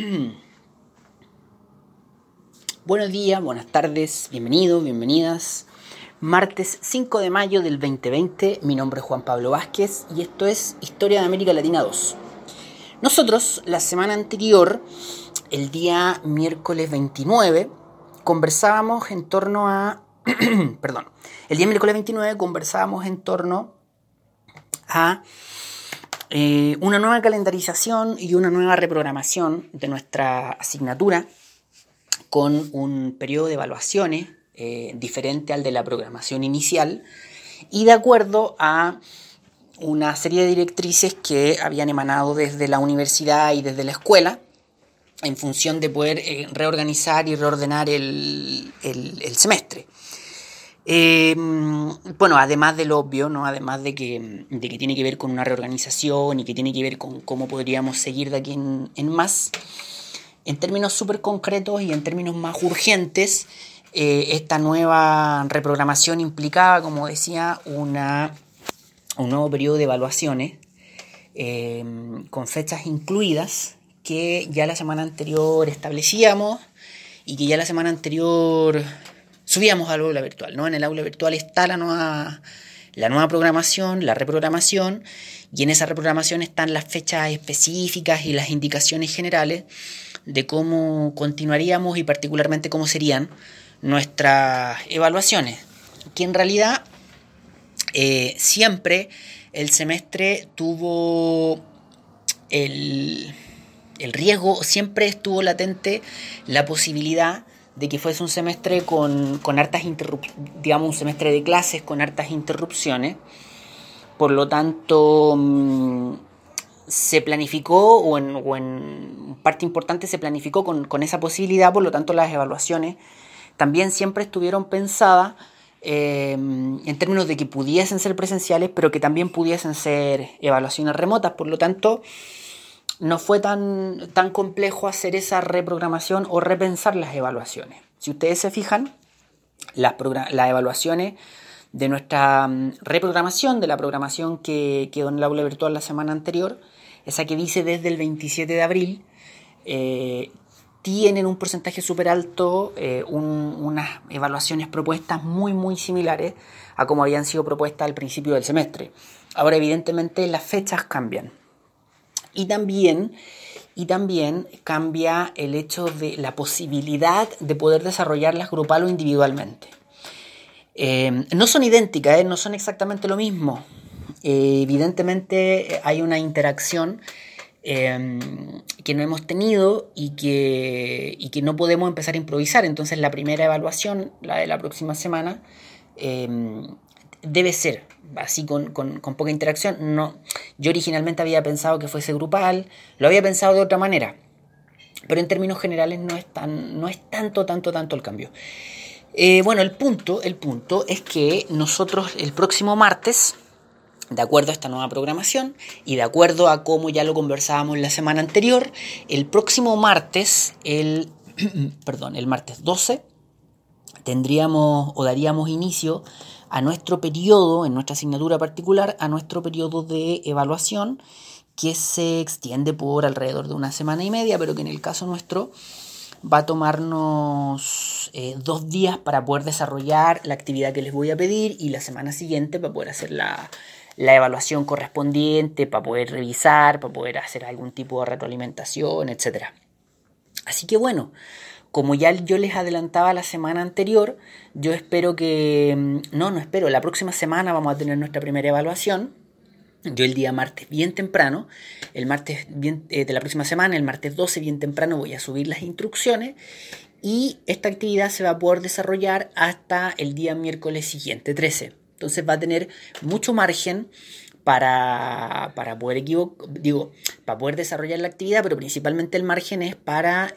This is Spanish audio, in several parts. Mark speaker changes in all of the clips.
Speaker 1: Buenos días, buenas tardes, bienvenidos, bienvenidas. Martes 5 de mayo del 2020, mi nombre es Juan Pablo Vázquez y esto es Historia de América Latina 2. Nosotros, la semana anterior, el día miércoles 29, conversábamos en torno a... perdón, el día miércoles 29 conversábamos en torno a eh, una nueva calendarización y una nueva reprogramación de nuestra asignatura con un periodo de evaluaciones eh, diferente al de la programación inicial y de acuerdo a una serie de directrices que habían emanado desde la universidad y desde la escuela en función de poder eh, reorganizar y reordenar el semestre. Eh, bueno, además de lo obvio, ¿no? además de que, que, tiene que ver con una reorganización y que tiene que ver con cómo podríamos seguir de aquí en, más, en términos súper concretos y en términos más urgentes, eh, esta nueva reprogramación implicaba, como decía, una, un nuevo periodo de evaluaciones eh, con fechas incluidas que ya la semana anterior establecíamos y que ya la semana anterior subíamos al aula virtual, ¿no? En el aula virtual está la nueva, la nueva programación, la reprogramación, y en esa reprogramación están las fechas específicas y las indicaciones generales de cómo continuaríamos y particularmente cómo serían nuestras evaluaciones, que en realidad eh, siempre el semestre tuvo el, el riesgo, siempre estuvo latente la posibilidad de que fuese un semestre con, con hartas digamos un semestre de clases con hartas interrupciones. Por lo tanto, mm, se planificó, o en, o en, parte importante se planificó con, con, esa posibilidad, por lo tanto las evaluaciones también siempre estuvieron pensadas eh, en términos de que pudiesen ser presenciales, pero que también pudiesen ser evaluaciones remotas. Por lo tanto, no fue tan, tan complejo hacer esa reprogramación o repensar las evaluaciones. Si ustedes se fijan, las, evaluaciones de nuestra mm, reprogramación, de la programación que quedó en el aula virtual la semana anterior, esa que dice desde el 27 de abril, eh, tienen un porcentaje súper alto, eh, unas evaluaciones propuestas muy, muy similares a como habían sido propuestas al principio del semestre. Ahora, evidentemente, las fechas cambian. Y también, y también cambia el hecho de la posibilidad de poder desarrollarlas grupal o individualmente. Eh, no son idénticas, ¿eh? no son exactamente lo mismo. Eh, evidentemente hay una interacción que no hemos tenido y que, y que no podemos empezar a improvisar. Entonces la primera evaluación, la de la próxima semana, debe ser así con, poca interacción. No, yo originalmente había pensado que fuese grupal, lo había pensado de otra manera, pero en términos generales no es, tan, no es tanto, tanto, tanto el cambio. Eh, bueno, el punto, el punto es que nosotros el próximo martes, de acuerdo a esta nueva programación y de acuerdo a cómo ya lo conversábamos la semana anterior, el próximo martes, el, perdón, el martes 12, tendríamos o daríamos inicio a nuestro periodo, en nuestra asignatura particular, a nuestro periodo de evaluación que se extiende por alrededor de una semana y media, pero que en el caso nuestro va a tomarnos eh, dos días para poder desarrollar la actividad que les voy a pedir y la semana siguiente para poder hacer la, la evaluación correspondiente, para poder revisar, para poder hacer algún tipo de retroalimentación, etc. Así que bueno, como ya yo les adelantaba la semana anterior, yo espero que, mm, no, no espero, la próxima semana vamos a tener nuestra primera evaluación. Yo el día martes bien temprano, el martes bien, eh, de la próxima semana, el martes 12 bien temprano voy a subir las instrucciones y esta actividad se va a poder desarrollar hasta el día miércoles siguiente, 13. Entonces va a tener mucho margen para, para poder digo, para poder desarrollar la actividad, pero principalmente el margen es para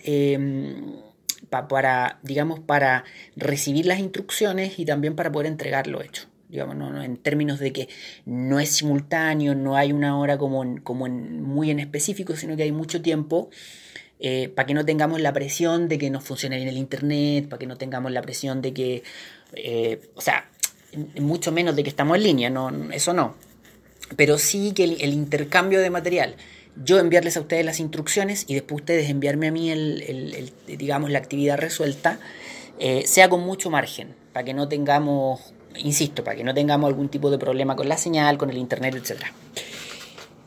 Speaker 1: em, para, digamos, para recibir las instrucciones y también para poder entregarlo hecho. Digamos, no, en términos de que no es simultáneo, no hay una hora como, como muy en específico, sino que hay mucho tiempo eh, para que no tengamos la presión de que no funcione bien el Internet, para que no tengamos la presión de que, eh, o sea, mucho menos de que estamos en línea, no, eso no. Pero sí que el intercambio de material yo enviarles a ustedes las instrucciones y después ustedes enviarme a mí el, digamos, la actividad resuelta, eh, sea con mucho margen, para que no tengamos, insisto, para que no tengamos algún tipo de problema con la señal, con el internet, etc.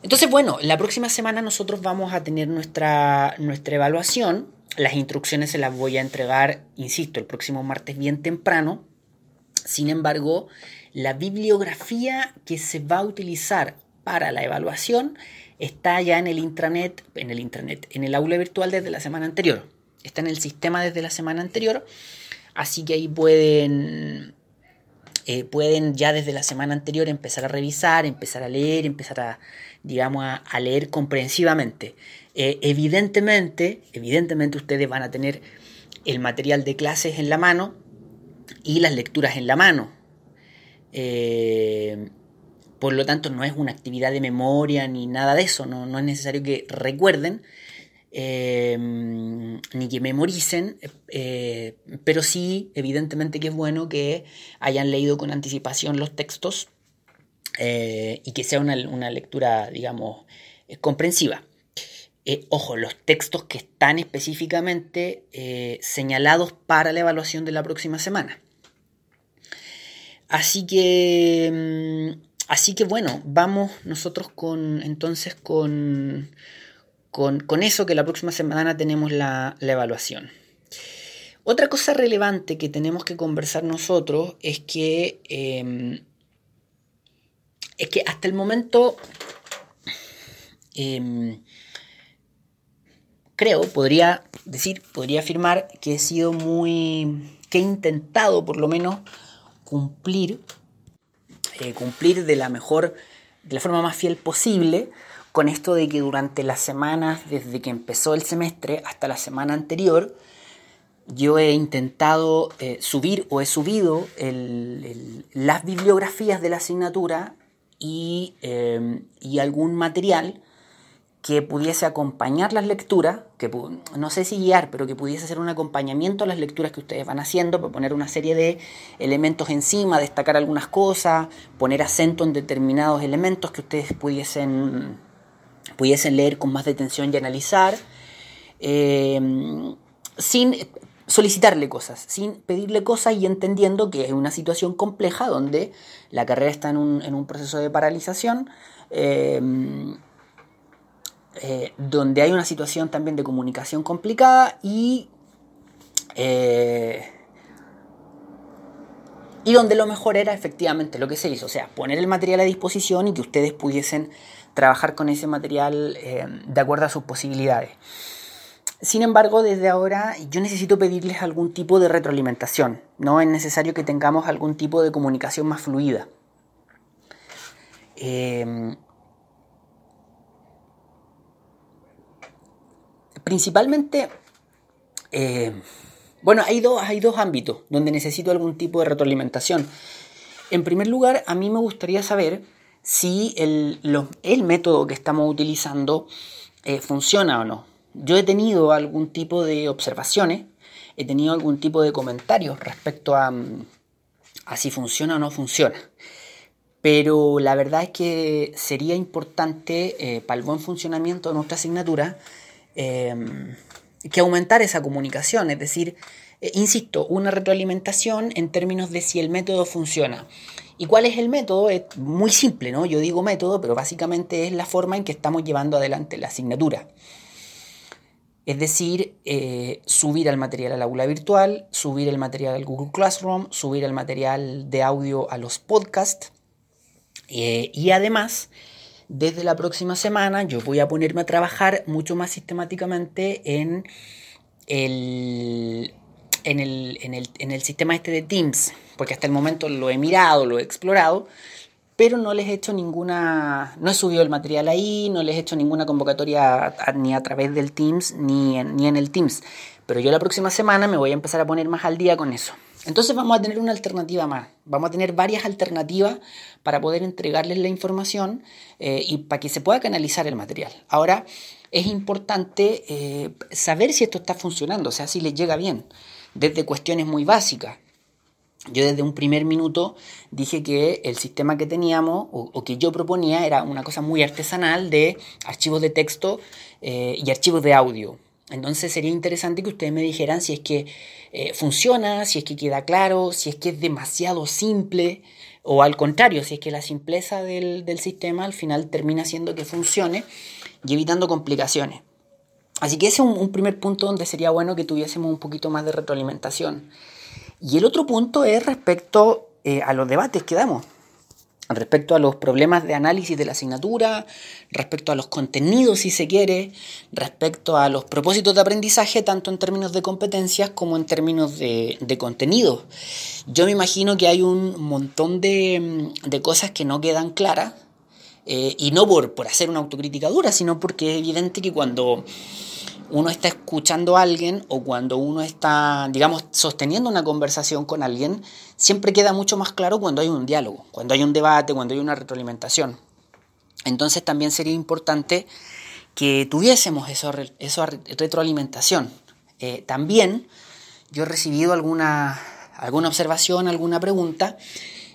Speaker 1: Entonces, bueno, la próxima semana nosotros vamos a tener nuestra, nuestra evaluación. Las instrucciones se las voy a entregar, insisto, el próximo martes bien temprano. Sin embargo, la bibliografía que se va a utilizar para la evaluación está ya en el intranet, en el intranet, en el aula virtual desde la semana anterior. Está en el sistema desde la semana anterior, así que ahí pueden, eh, pueden ya desde la semana anterior empezar a revisar, empezar a leer, empezar a, digamos, a, leer comprensivamente. Eh, evidentemente, evidentemente ustedes van a tener el material de clases en la mano y las lecturas en la mano. Eh, por lo tanto, no es una actividad de memoria ni nada de eso. No, es necesario que recuerden eh, ni que memoricen, eh, pero sí, evidentemente que es bueno que hayan leído con anticipación los textos eh, y que sea una, lectura, digamos, comprensiva. ojo, los textos que están específicamente señalados para la evaluación de la próxima semana. Así que mm, Así que bueno, vamos nosotros con entonces con, con, eso que la próxima semana tenemos la, evaluación. Otra cosa relevante que tenemos que conversar nosotros es que, em, es que hasta el momento em, creo, podría decir, podría afirmar que he sido muy, que he intentado por lo menos cumplir eh, cumplir de la mejor, de la forma más fiel posible con esto de que durante las semanas, desde que empezó el semestre hasta la semana anterior, yo he intentado eh, subir o he subido las bibliografías de la asignatura y, eh, y algún material que pudiese acompañar las lecturas, que no sé si guiar, pero que pudiese ser un acompañamiento a las lecturas que ustedes van haciendo, para poner una serie de elementos encima, destacar algunas cosas, poner acento en determinados elementos que ustedes pudiesen, pudiesen leer con más detención y analizar, eh, sin solicitarle cosas, sin pedirle cosas y entendiendo que es una situación compleja donde la carrera está en un, en un proceso de paralización. Eh, eh, donde hay una situación también de comunicación complicada y, eh, y donde lo mejor era efectivamente lo que se hizo, o sea, poner el material a disposición y que ustedes pudiesen trabajar con ese material eh, de acuerdo a sus posibilidades. Sin embargo, desde ahora yo necesito pedirles algún tipo de retroalimentación. No es necesario que tengamos algún tipo de comunicación más fluida. Principalmente, eh, bueno, hay dos, hay dos ámbitos donde necesito algún tipo de retroalimentación. En primer lugar, a mí me gustaría saber si el, método que estamos utilizando eh, funciona o no. Yo he tenido algún tipo de observaciones, he tenido algún tipo de comentarios respecto a, si funciona o no funciona. Pero la verdad es que sería importante eh, para el buen funcionamiento de nuestra asignatura Em, que aumentar esa comunicación, es decir, eh, insisto, una retroalimentación en términos de si el método funciona. ¿Y cuál es el método? Es muy simple, ¿no? Yo digo método, pero básicamente es la forma en que estamos llevando adelante la asignatura. Es decir, eh, subir el material al aula virtual, subir el material al Google Classroom, subir el material de audio a los podcasts eh, y además desde la próxima semana yo voy a ponerme a trabajar mucho más sistemáticamente en el, en el, en el, en el sistema este de Teams, porque hasta el momento lo he mirado, lo he explorado, pero no les he hecho ninguna, no he subido el material ahí, no les he hecho ninguna convocatoria ni a través del Teams ni ni en el Teams. Pero yo la próxima semana me voy a empezar a poner más al día con eso. Entonces vamos a tener una alternativa más, vamos a tener varias alternativas para poder entregarles la información eh, y para que se pueda canalizar el material. Ahora, es importante eh, saber si esto está funcionando, o sea, si les llega bien, desde cuestiones muy básicas. yo desde un primer minuto dije que el sistema que teníamos o, que yo proponía era una cosa muy artesanal de archivos de texto eh, y archivos de audio. Entonces sería interesante que ustedes me dijeran si es que eh, funciona, si es que queda claro, si es que es demasiado simple o al contrario, si es que la simpleza del, sistema al final termina haciendo que funcione y evitando complicaciones. Así que ese es un primer punto donde sería bueno que tuviésemos un poquito más de retroalimentación. Y el otro punto es respecto eh, a los debates que damos, respecto a los problemas de análisis de la asignatura, respecto a los contenidos, si se quiere, respecto a los propósitos de aprendizaje, tanto en términos de competencias como en términos de, de contenidos. Yo me imagino que hay un montón de, de cosas que no quedan claras, eh, y no por, por hacer una autocrítica dura, sino porque es evidente que cuando uno está escuchando a alguien o cuando uno está, digamos, sosteniendo una conversación con alguien, siempre queda mucho más claro cuando hay un diálogo, cuando hay un debate, cuando hay una retroalimentación. Entonces también sería importante que tuviésemos esa retroalimentación. Eh, también yo he recibido alguna, alguna observación, alguna pregunta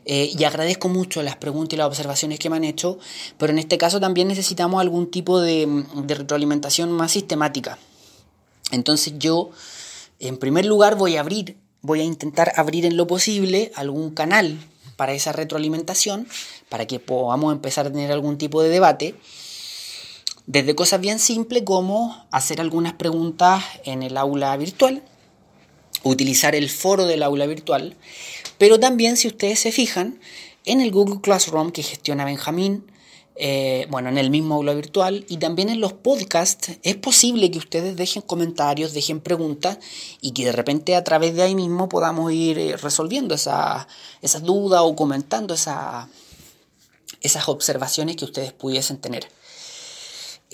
Speaker 1: eh, y agradezco mucho las preguntas y las observaciones que me han hecho, pero en este caso también necesitamos algún tipo de, de retroalimentación más sistemática. Entonces yo, en primer lugar, voy a abrir, voy a intentar abrir en lo posible algún canal para esa retroalimentación, para que podamos empezar a tener algún tipo de debate. Desde cosas bien simples como hacer algunas preguntas en el aula virtual, utilizar el foro del aula virtual, pero también si ustedes se fijan, en el Google Classroom que gestiona Benjamín, eh, bueno, en el mismo aula virtual y también en los podcasts, es posible que ustedes dejen comentarios, dejen preguntas y que de repente a través de ahí mismo podamos ir eh, resolviendo esas esa dudas o comentando esa, esas observaciones que ustedes pudiesen tener.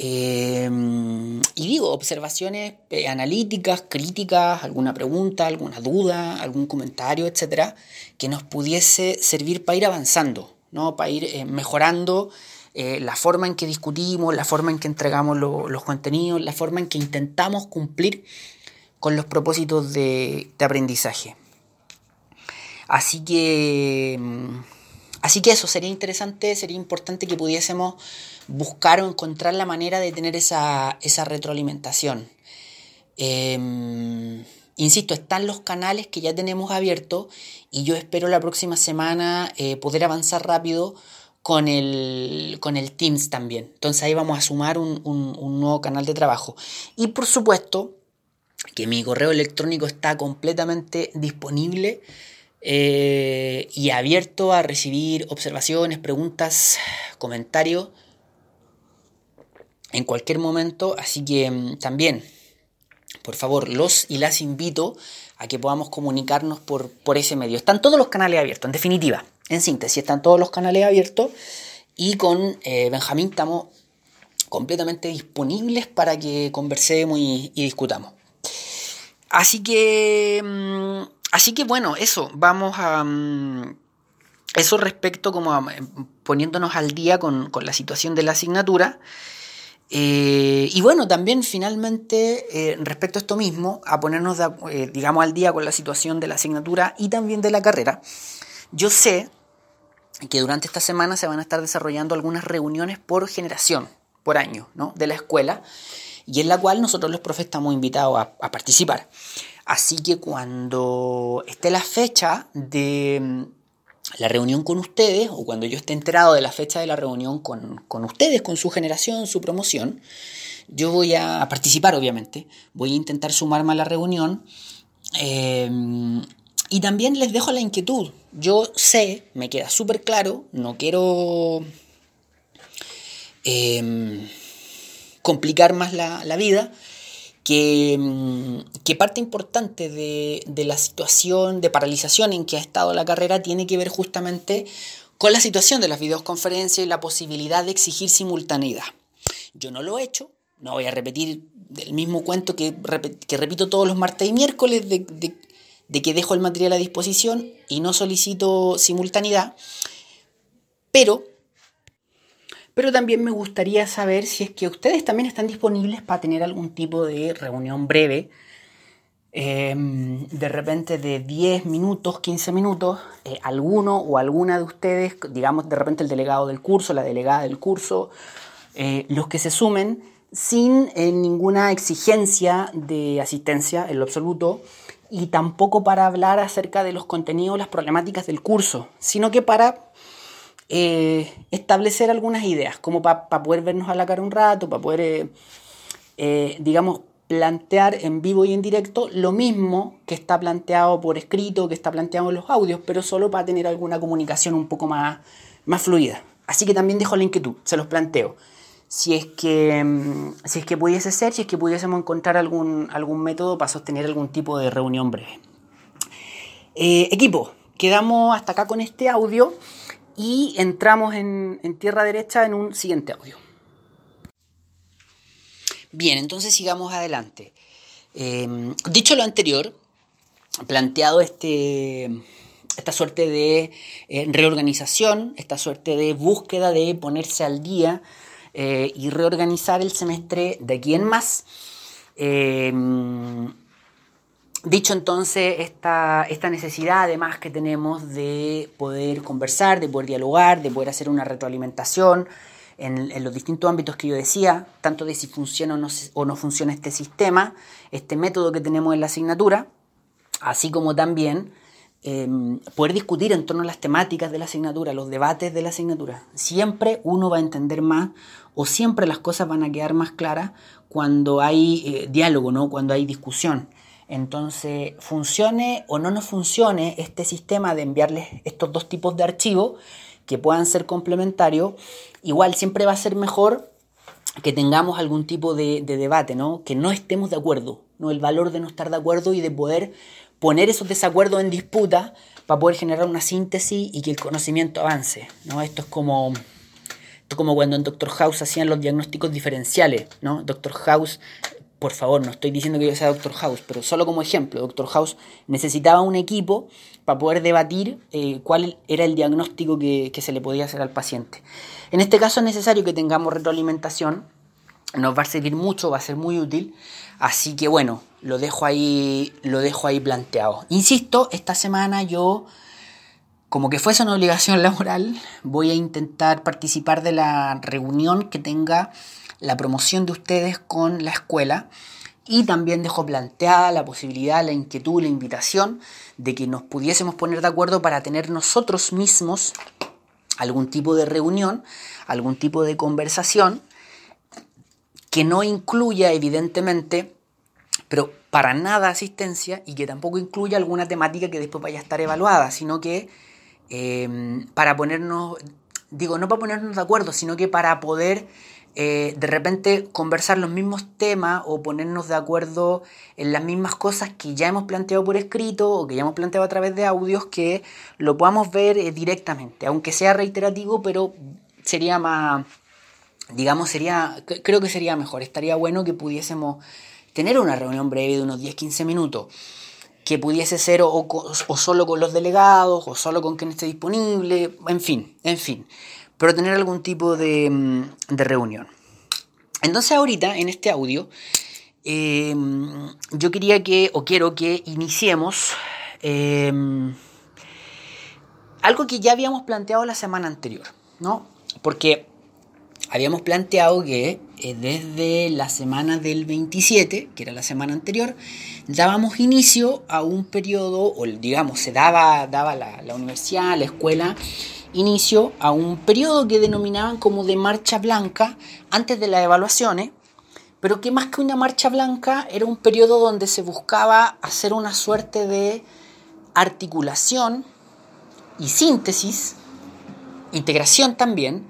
Speaker 1: Em, y digo, observaciones eh, analíticas, críticas, alguna pregunta, alguna duda, algún comentario, etcétera, que nos pudiese servir para ir avanzando, ¿no? para ir eh, mejorando eh, la forma en que discutimos, la forma en que entregamos los contenidos, la forma en que intentamos cumplir con los propósitos de, de aprendizaje. Así que, mm, así que eso sería interesante, sería importante que pudiésemos buscar o encontrar la manera de tener esa, retroalimentación. Em, insisto, están los canales que ya tenemos abiertos y yo espero la próxima semana eh, poder avanzar rápido con el, con el Teams también. Entonces ahí vamos a sumar un, nuevo canal de trabajo. Y por supuesto que mi correo electrónico está completamente disponible eh, y abierto a recibir observaciones, preguntas, comentarios en cualquier momento, así que mm, también, por favor, los y las invito a que podamos comunicarnos por, por ese medio. Están todos los canales abiertos, en definitiva, en síntesis, están todos los canales abiertos y con eh, Benjamín estamos completamente disponibles para que conversemos y, discutamos. Así que, mm, así que bueno, eso, vamos a... Mm, eso respecto como poniéndonos al día con, con la situación de la asignatura. Eh, y bueno, también finalmente, eh, respecto a esto mismo, a ponernos, eh, digamos, al día con la situación de la asignatura y también de la carrera, yo sé que durante esta semana se van a estar desarrollando algunas reuniones por generación, por año, ¿no? de la escuela, y en la cual nosotros los profes estamos invitados a participar. Así que cuando esté la fecha de la reunión con ustedes, o cuando yo esté enterado de la fecha de la reunión con, ustedes, con su generación, su promoción, yo voy a participar, obviamente, voy a intentar sumarme a la reunión. Eh, y también les dejo la inquietud. Yo sé, me queda súper claro, no quiero eh, complicar más la, la vida, Mm, que, parte importante de, la situación de paralización en que ha estado la carrera tiene que ver justamente con la situación de las videoconferencias y la posibilidad de exigir simultaneidad. Yo no lo he hecho, no voy a repetir el mismo cuento que, que repito todos los martes y miércoles de, de que dejo el material a disposición y no solicito simultaneidad, pero pero también me gustaría saber si es que ustedes también están disponibles para tener algún tipo de reunión breve em, de repente de 10 minutos, 15 minutos, eh, alguno o alguna de ustedes, digamos de repente el delegado del curso, la delegada del curso, eh, los que se sumen sin eh, ninguna exigencia de asistencia en lo absoluto y tampoco para hablar acerca de los contenidos, las problemáticas del curso, sino que para eh, establecer algunas ideas, como para poder vernos a la cara un rato, para poder, eh, eh, digamos, plantear en vivo y en directo lo mismo que está planteado por escrito, que está planteado en los audios, pero solo para tener alguna comunicación un poco más, más fluida. Así que también dejo la inquietud, se los planteo. Si es que, mm, si es que pudiese ser, si es que pudiésemos encontrar algún, algún método para sostener algún tipo de reunión breve. equipo, quedamos hasta acá con este audio y entramos en, tierra derecha en un siguiente audio. Bien, entonces sigamos adelante. Em, dicho lo anterior, planteado este, esta suerte de eh, reorganización, esta suerte de búsqueda de ponerse al día eh, y reorganizar el semestre de aquí en más. Dicho entonces esta, esta, necesidad además que tenemos de poder conversar, de poder dialogar, de poder hacer una retroalimentación en, los distintos ámbitos que yo decía, tanto de si funciona o no, funciona este sistema, este método que tenemos en la asignatura, así como también em, poder discutir en torno a las temáticas de la asignatura, los debates de la asignatura. Siempre uno va a entender más o siempre las cosas van a quedar más claras cuando hay eh, diálogo, ¿no? cuando hay discusión. Entonces, funcione o no nos funcione este sistema de enviarles estos dos tipos de archivos que puedan ser complementarios, igual siempre va a ser mejor que tengamos algún tipo de, debate, ¿no? Que no estemos de acuerdo, ¿no? El valor de no estar de acuerdo y de poder poner esos desacuerdos en disputa para poder generar una síntesis y que el conocimiento avance, ¿no? Esto es como como cuando en Doctor House hacían los diagnósticos diferenciales, ¿no? Doctor House por favor, no estoy diciendo que yo sea Doctor House, pero solo como ejemplo, Doctor House necesitaba un equipo para poder debatir eh, cuál era el diagnóstico que, se le podía hacer al paciente. En este caso es necesario que tengamos retroalimentación, nos va a servir mucho, va a ser muy útil, así que bueno, lo dejo ahí, lo dejo ahí planteado. Insisto, esta semana yo, como que fuese una obligación laboral, voy a intentar participar de la reunión que tenga la promoción de ustedes con la escuela y también dejo planteada la posibilidad, la inquietud, la invitación de que nos pudiésemos poner de acuerdo para tener nosotros mismos algún tipo de reunión, algún tipo de conversación que no incluya evidentemente, pero para nada asistencia y que tampoco incluya alguna temática que después vaya a estar evaluada, sino que eh, para ponernos, digo, no para ponernos de acuerdo, sino que para poder eh, de repente conversar los mismos temas o ponernos de acuerdo en las mismas cosas que ya hemos planteado por escrito o que ya hemos planteado a través de audios, que lo podamos ver eh, directamente, aunque sea reiterativo, pero sería más, digamos, sería, creo que sería mejor, estaría bueno que pudiésemos tener una reunión breve de unos 10-15 minutos que pudiese ser o, o, solo con los delegados o solo con quien esté disponible, en fin, en fin pero tener algún tipo de, mm, reunión. Entonces ahorita, en este audio, em, yo quería que, o quiero que iniciemos em, algo que ya habíamos planteado la semana anterior, ¿no? Porque habíamos planteado que eh, desde la semana del 27, que era la semana anterior, dábamos inicio a un periodo, o digamos, se daba, daba la, la universidad, la escuela, inicio a un periodo que denominaban como de marcha blanca antes de las evaluaciones, pero que más que una marcha blanca era un periodo donde se buscaba hacer una suerte de articulación y síntesis, integración también,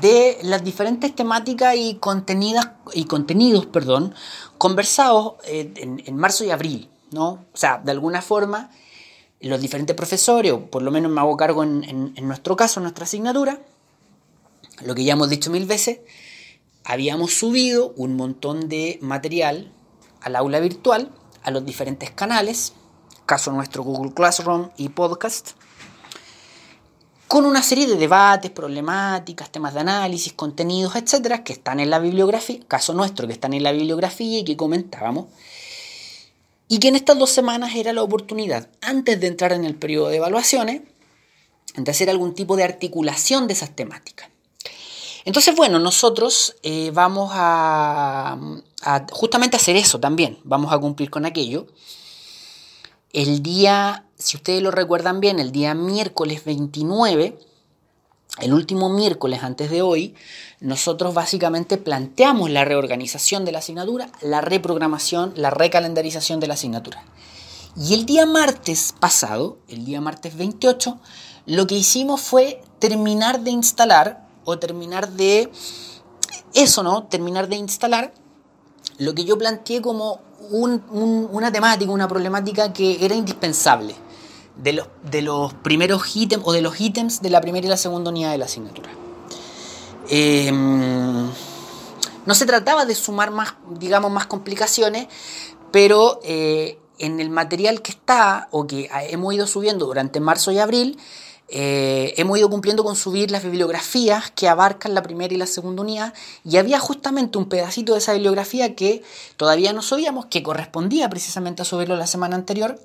Speaker 1: de las diferentes temáticas y, contenidas, y contenidos perdón, conversados eh, en, en marzo y abril. ¿no? O sea, de alguna forma los diferentes profesores, o por lo menos me hago cargo en, nuestro caso, en nuestra asignatura, lo que ya hemos dicho mil veces, habíamos subido un montón de material al aula virtual, a los diferentes canales, caso nuestro Google Classroom y podcast, con una serie de debates, problemáticas, temas de análisis, contenidos, etcétera, que están en la bibliografía, caso nuestro, que están en la bibliografía y que comentábamos. y que en estas dos semanas era la oportunidad, antes de entrar en el periodo de evaluaciones, de hacer algún tipo de articulación de esas temáticas. Entonces, bueno, nosotros eh, vamos a, a, justamente hacer eso también, vamos a cumplir con aquello. El día, si ustedes lo recuerdan bien, el día miércoles 29, el último miércoles antes de hoy, nosotros básicamente planteamos la reorganización de la asignatura, la reprogramación, la recalendarización de la asignatura. Y el día martes pasado, el día martes 28, lo que hicimos fue terminar de instalar o terminar de eso, ¿no? Terminar de instalar lo que yo planteé como una temática, una problemática que era indispensable de los, de los primeros ítems o de los ítems de la primera y la segunda unidad de la asignatura. Em, no se trataba de sumar más, digamos, más complicaciones, pero eh, en el material que está o que hemos ido subiendo durante marzo y abril, eh, hemos ido cumpliendo con subir las bibliografías que abarcan la primera y la segunda unidad y había justamente un pedacito de esa bibliografía que todavía no sabíamos, que correspondía precisamente a subirlo la semana anterior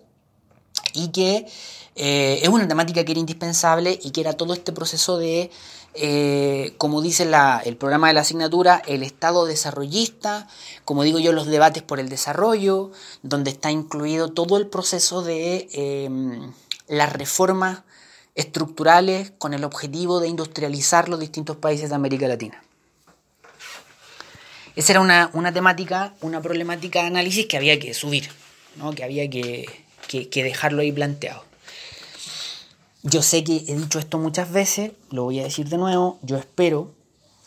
Speaker 1: y que eh, es una temática que era indispensable y que era todo este proceso de, eh, como dice el programa de la asignatura, el estado desarrollista, como digo yo, los debates por el desarrollo, donde está incluido todo el proceso de las reformas estructurales con el objetivo de industrializar los distintos países de América Latina. Esa era una, temática, una problemática de análisis que había que subir, ¿no? que había que, que dejarlo ahí planteado. Yo sé que he dicho esto muchas veces, lo voy a decir de nuevo, yo espero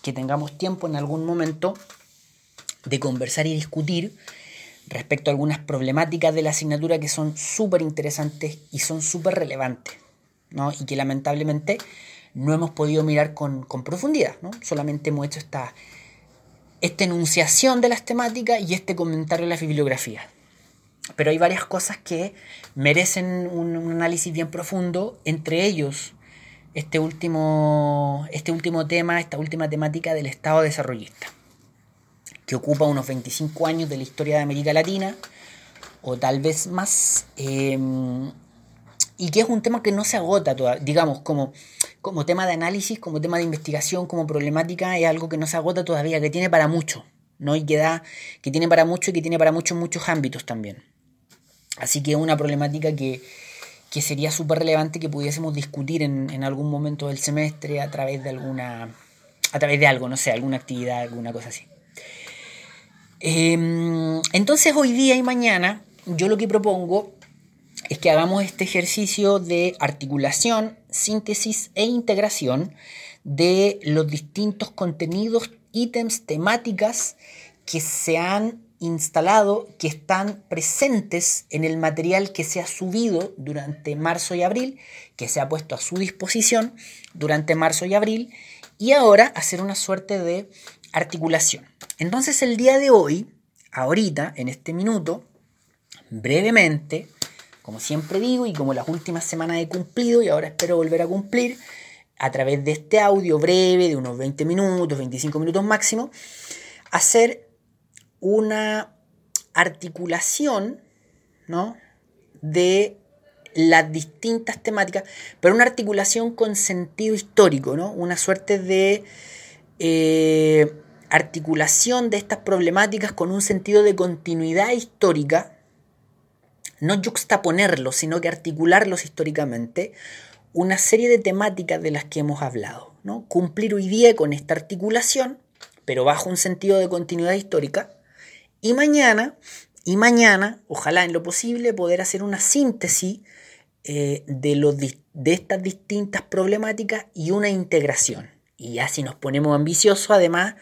Speaker 1: que tengamos tiempo en algún momento de conversar y discutir respecto a algunas problemáticas de la asignatura que son súper interesantes y son súper relevantes y que lamentablemente no hemos podido mirar con, profundidad. ¿no? Solamente hemos hecho esta, esta enunciación de las temáticas y este comentario de la bibliografía. Pero hay varias cosas que merecen un, análisis bien profundo, entre ellos este último, este último tema, esta última temática del Estado desarrollista, que ocupa unos 25 años de la historia de América Latina, o tal vez más, eh, y que es un tema que no se agota, digamos, como, como tema de análisis, como tema de investigación, como problemática, es algo que no se agota todavía, que tiene para mucho, ¿no? Y que, da, que tiene para mucho y que tiene para mucho en muchos ámbitos también. Así que es una problemática que, que sería súper relevante que pudiésemos discutir en, en, algún momento del semestre a través de alguna, a través de algo, no sé, alguna actividad, alguna cosa así. Em, entonces hoy día y mañana yo lo que propongo es que hagamos este ejercicio de articulación, síntesis e integración de los distintos contenidos, ítems, temáticas que se han instalado, que están presentes en el material que se ha subido durante marzo y abril, que se ha puesto a su disposición durante marzo y abril, y ahora hacer una suerte de articulación. Entonces el día de hoy, ahorita, en este minuto, brevemente, como siempre digo y como las últimas semanas he cumplido y ahora espero volver a cumplir a través de este audio breve de unos 20 minutos, 25 minutos máximo, hacer una articulación ¿no? de las distintas temáticas, pero una articulación con sentido histórico, ¿no? una suerte de eh, articulación de estas problemáticas con un sentido de continuidad histórica no juxtaponerlos, sino que articularlos históricamente, una serie de temáticas de las que hemos hablado. ¿no? Cumplir hoy día con esta articulación, pero bajo un sentido de continuidad histórica, y mañana, y mañana, ojalá en lo posible, poder hacer una síntesis eh, de, los, de estas distintas problemáticas y una integración. Y ya si nos ponemos ambiciosos, además,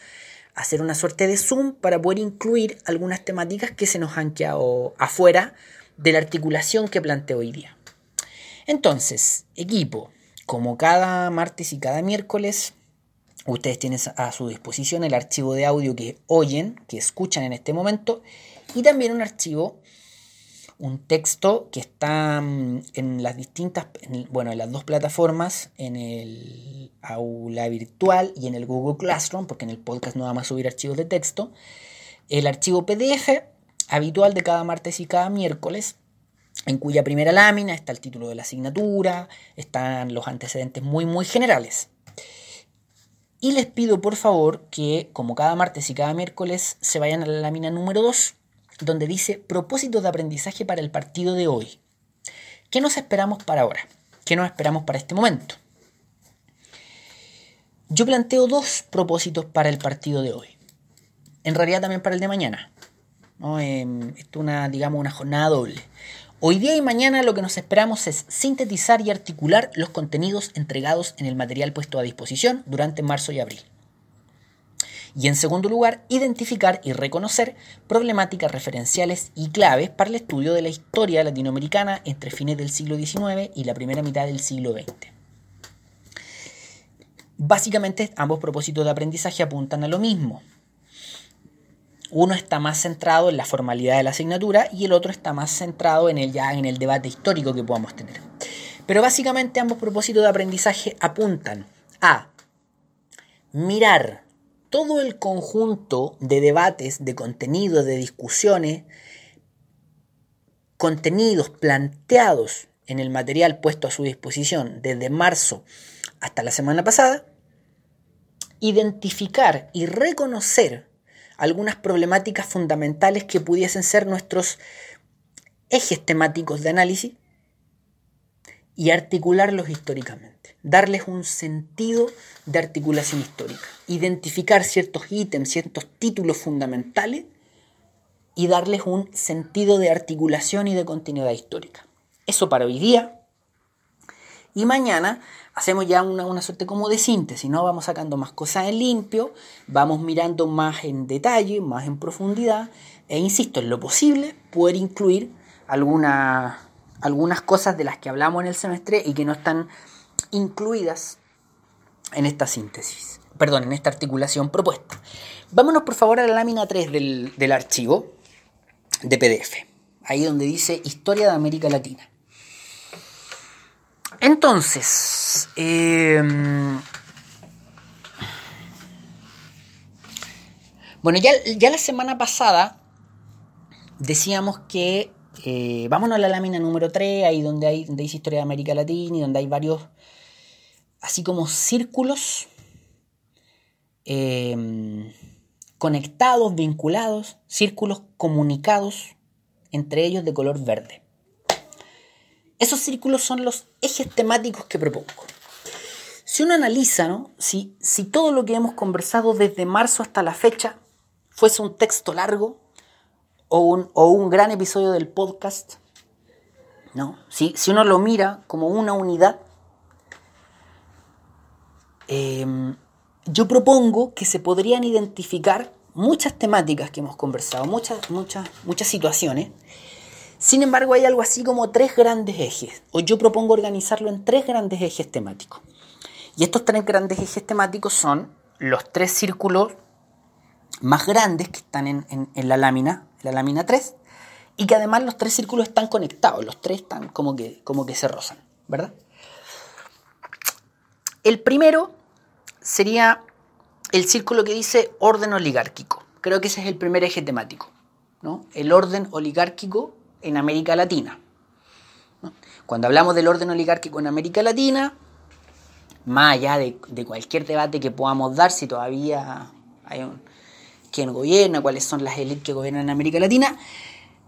Speaker 1: hacer una suerte de zoom para poder incluir algunas temáticas que se nos han quedado afuera de la articulación que planteo hoy día. Entonces, equipo, como cada martes y cada miércoles, ustedes tienen a su disposición el archivo de audio que oyen, que escuchan en este momento, y también un archivo, un texto que está mm, en las distintas, bueno, en las dos plataformas, en el aula virtual y en el Google Classroom, porque en el podcast no vamos a subir archivos de texto. El archivo PDF habitual de cada martes y cada miércoles, en cuya primera lámina está el título de la asignatura, están los antecedentes muy, muy generales. Y les pido por favor que, como cada martes y cada miércoles, se vayan a la lámina número 2, donde dice propósitos de aprendizaje para el partido de hoy. ¿Qué nos esperamos para ahora? ¿Qué nos esperamos para este momento? Yo planteo dos propósitos para el partido de hoy. En realidad también para el de mañana. Em, esto es una, digamos, una jornada doble. Hoy día y mañana lo que nos esperamos es sintetizar y articular los contenidos entregados en el material puesto a disposición durante marzo y abril. Y en segundo lugar, identificar y reconocer problemáticas referenciales y claves para el estudio de la historia latinoamericana entre fines del siglo XIX y la primera mitad del siglo XX. Básicamente, ambos propósitos de aprendizaje apuntan a lo mismo, uno está más centrado en la formalidad de la asignatura y el otro está más centrado en el ya en el debate histórico que podamos tener. Pero básicamente ambos propósitos de aprendizaje apuntan a mirar todo el conjunto de debates, de contenidos, de discusiones, contenidos planteados en el material puesto a su disposición desde marzo hasta la semana pasada, identificar y reconocer algunas problemáticas fundamentales que pudiesen ser nuestros ejes temáticos de análisis y articularlos históricamente, darles un sentido de articulación histórica, identificar ciertos ítems, ciertos títulos fundamentales y darles un sentido de articulación y de continuidad histórica. Eso para hoy día. Y mañana hacemos ya una, suerte como de síntesis, ¿no? Vamos sacando más cosas en limpio, vamos mirando más en detalle, más en profundidad, e insisto, en lo posible, poder incluir algunas cosas de las que hablamos en el semestre y que no están incluidas en esta síntesis, perdón, en esta articulación propuesta. Vámonos por favor a la lámina 3 del, del archivo de PDF, ahí donde dice Historia de América Latina. Entonces, em, bueno, ya, la semana pasada decíamos que, eh, vámonos a la lámina número 3, ahí donde hay, donde historia de América Latina y donde hay varios, así como círculos em, conectados, vinculados, círculos comunicados entre ellos de color verde. Esos círculos son los ejes temáticos que propongo. Si uno analiza, ¿no? si, si todo lo que hemos conversado desde marzo hasta la fecha fuese un texto largo o un, o un gran episodio del podcast, ¿no? si, si uno lo mira como una unidad, em, yo propongo que se podrían identificar muchas temáticas que hemos conversado, muchas, muchas, muchas situaciones, sin embargo, hay algo así como tres grandes ejes, o yo propongo organizarlo en tres grandes ejes temáticos. Y estos tres grandes ejes temáticos son los tres círculos más grandes que están en, la lámina, la lámina 3, y que además los tres círculos están conectados, los tres están como que, como que se rozan, ¿verdad? El primero sería el círculo que dice orden oligárquico. Creo que ese es el primer eje temático. ¿no? El orden oligárquico en América Latina. Cuando hablamos del orden oligárquico en América Latina, más allá de, cualquier debate que podamos dar, si todavía hay un, quién gobierna, cuáles son las élites que gobiernan en América Latina,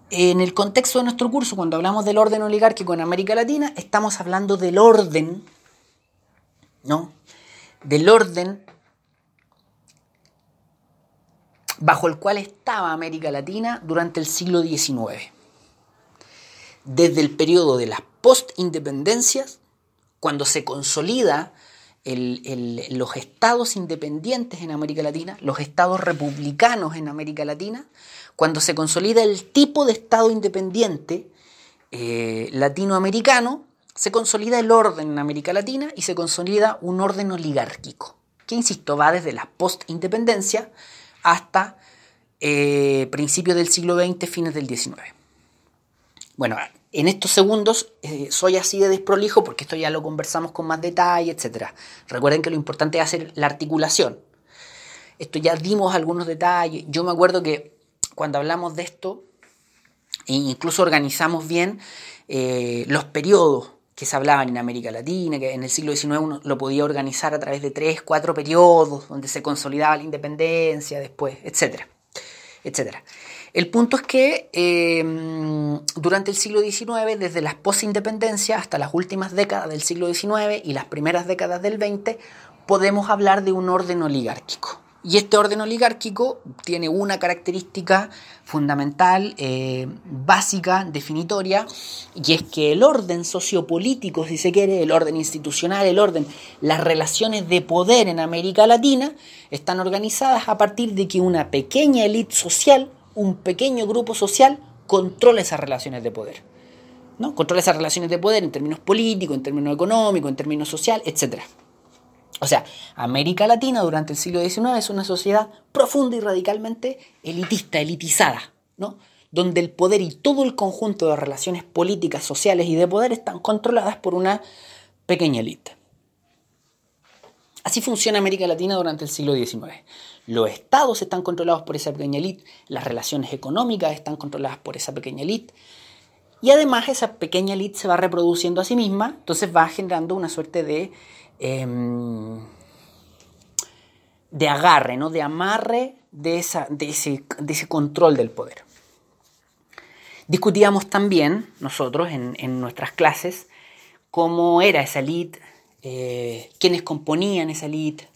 Speaker 1: en el contexto de nuestro curso, cuando hablamos del orden oligárquico en América Latina, estamos hablando del orden, ¿no? Del orden bajo el cual estaba América Latina durante el siglo XIX desde el periodo de las post-independencias, cuando se consolida los estados independientes en América Latina, los estados republicanos en América Latina, cuando se consolida el tipo de estado independiente eh, latinoamericano, se consolida el orden en América Latina y se consolida un orden oligárquico, que insisto, va desde la post-independencia hasta eh, principios del siglo XX, fines del XIX. Bueno, en estos segundos eh, soy así de desprolijo porque esto ya lo conversamos con más detalle, etc. Recuerden que lo importante es hacer la articulación. Esto ya dimos algunos detalles. Yo me acuerdo que cuando hablamos de esto, E incluso organizamos bien eh, los periodos que se hablaban en América Latina, que en el siglo XIX uno lo podía organizar a través de tres, cuatro periodos, donde se consolidaba la independencia después, etcétera, etcétera. El punto es que eh, durante el siglo XIX, desde las posindependencias hasta las últimas décadas del siglo XIX y las primeras décadas del XX, podemos hablar de un orden oligárquico. Y este orden oligárquico tiene una característica fundamental, eh, básica, definitoria, y es que el orden sociopolítico, si se quiere, el orden institucional, el orden, las relaciones de poder en América Latina están organizadas a partir de que una pequeña élite social, un pequeño grupo social, controla esas relaciones de poder. ¿no? Controla esas relaciones de poder en términos políticos, en términos económicos, en términos social, etcétera. O sea, América Latina durante el siglo XIX es una sociedad profunda y radicalmente elitista, elitizada, ¿no? donde el poder y todo el conjunto de relaciones políticas, sociales y de poder están controladas por una pequeña élite. Así funciona América Latina durante el siglo XIX. Los estados están controlados por esa pequeña élite, las relaciones económicas están controladas por esa pequeña élite, y además esa pequeña élite se va reproduciendo a sí misma, entonces va generando una suerte de Em, de agarre, ¿no? de amarre de, ese, de ese control del poder. Discutíamos también nosotros en, nuestras clases cómo era esa elite, eh, quiénes componían esa elite,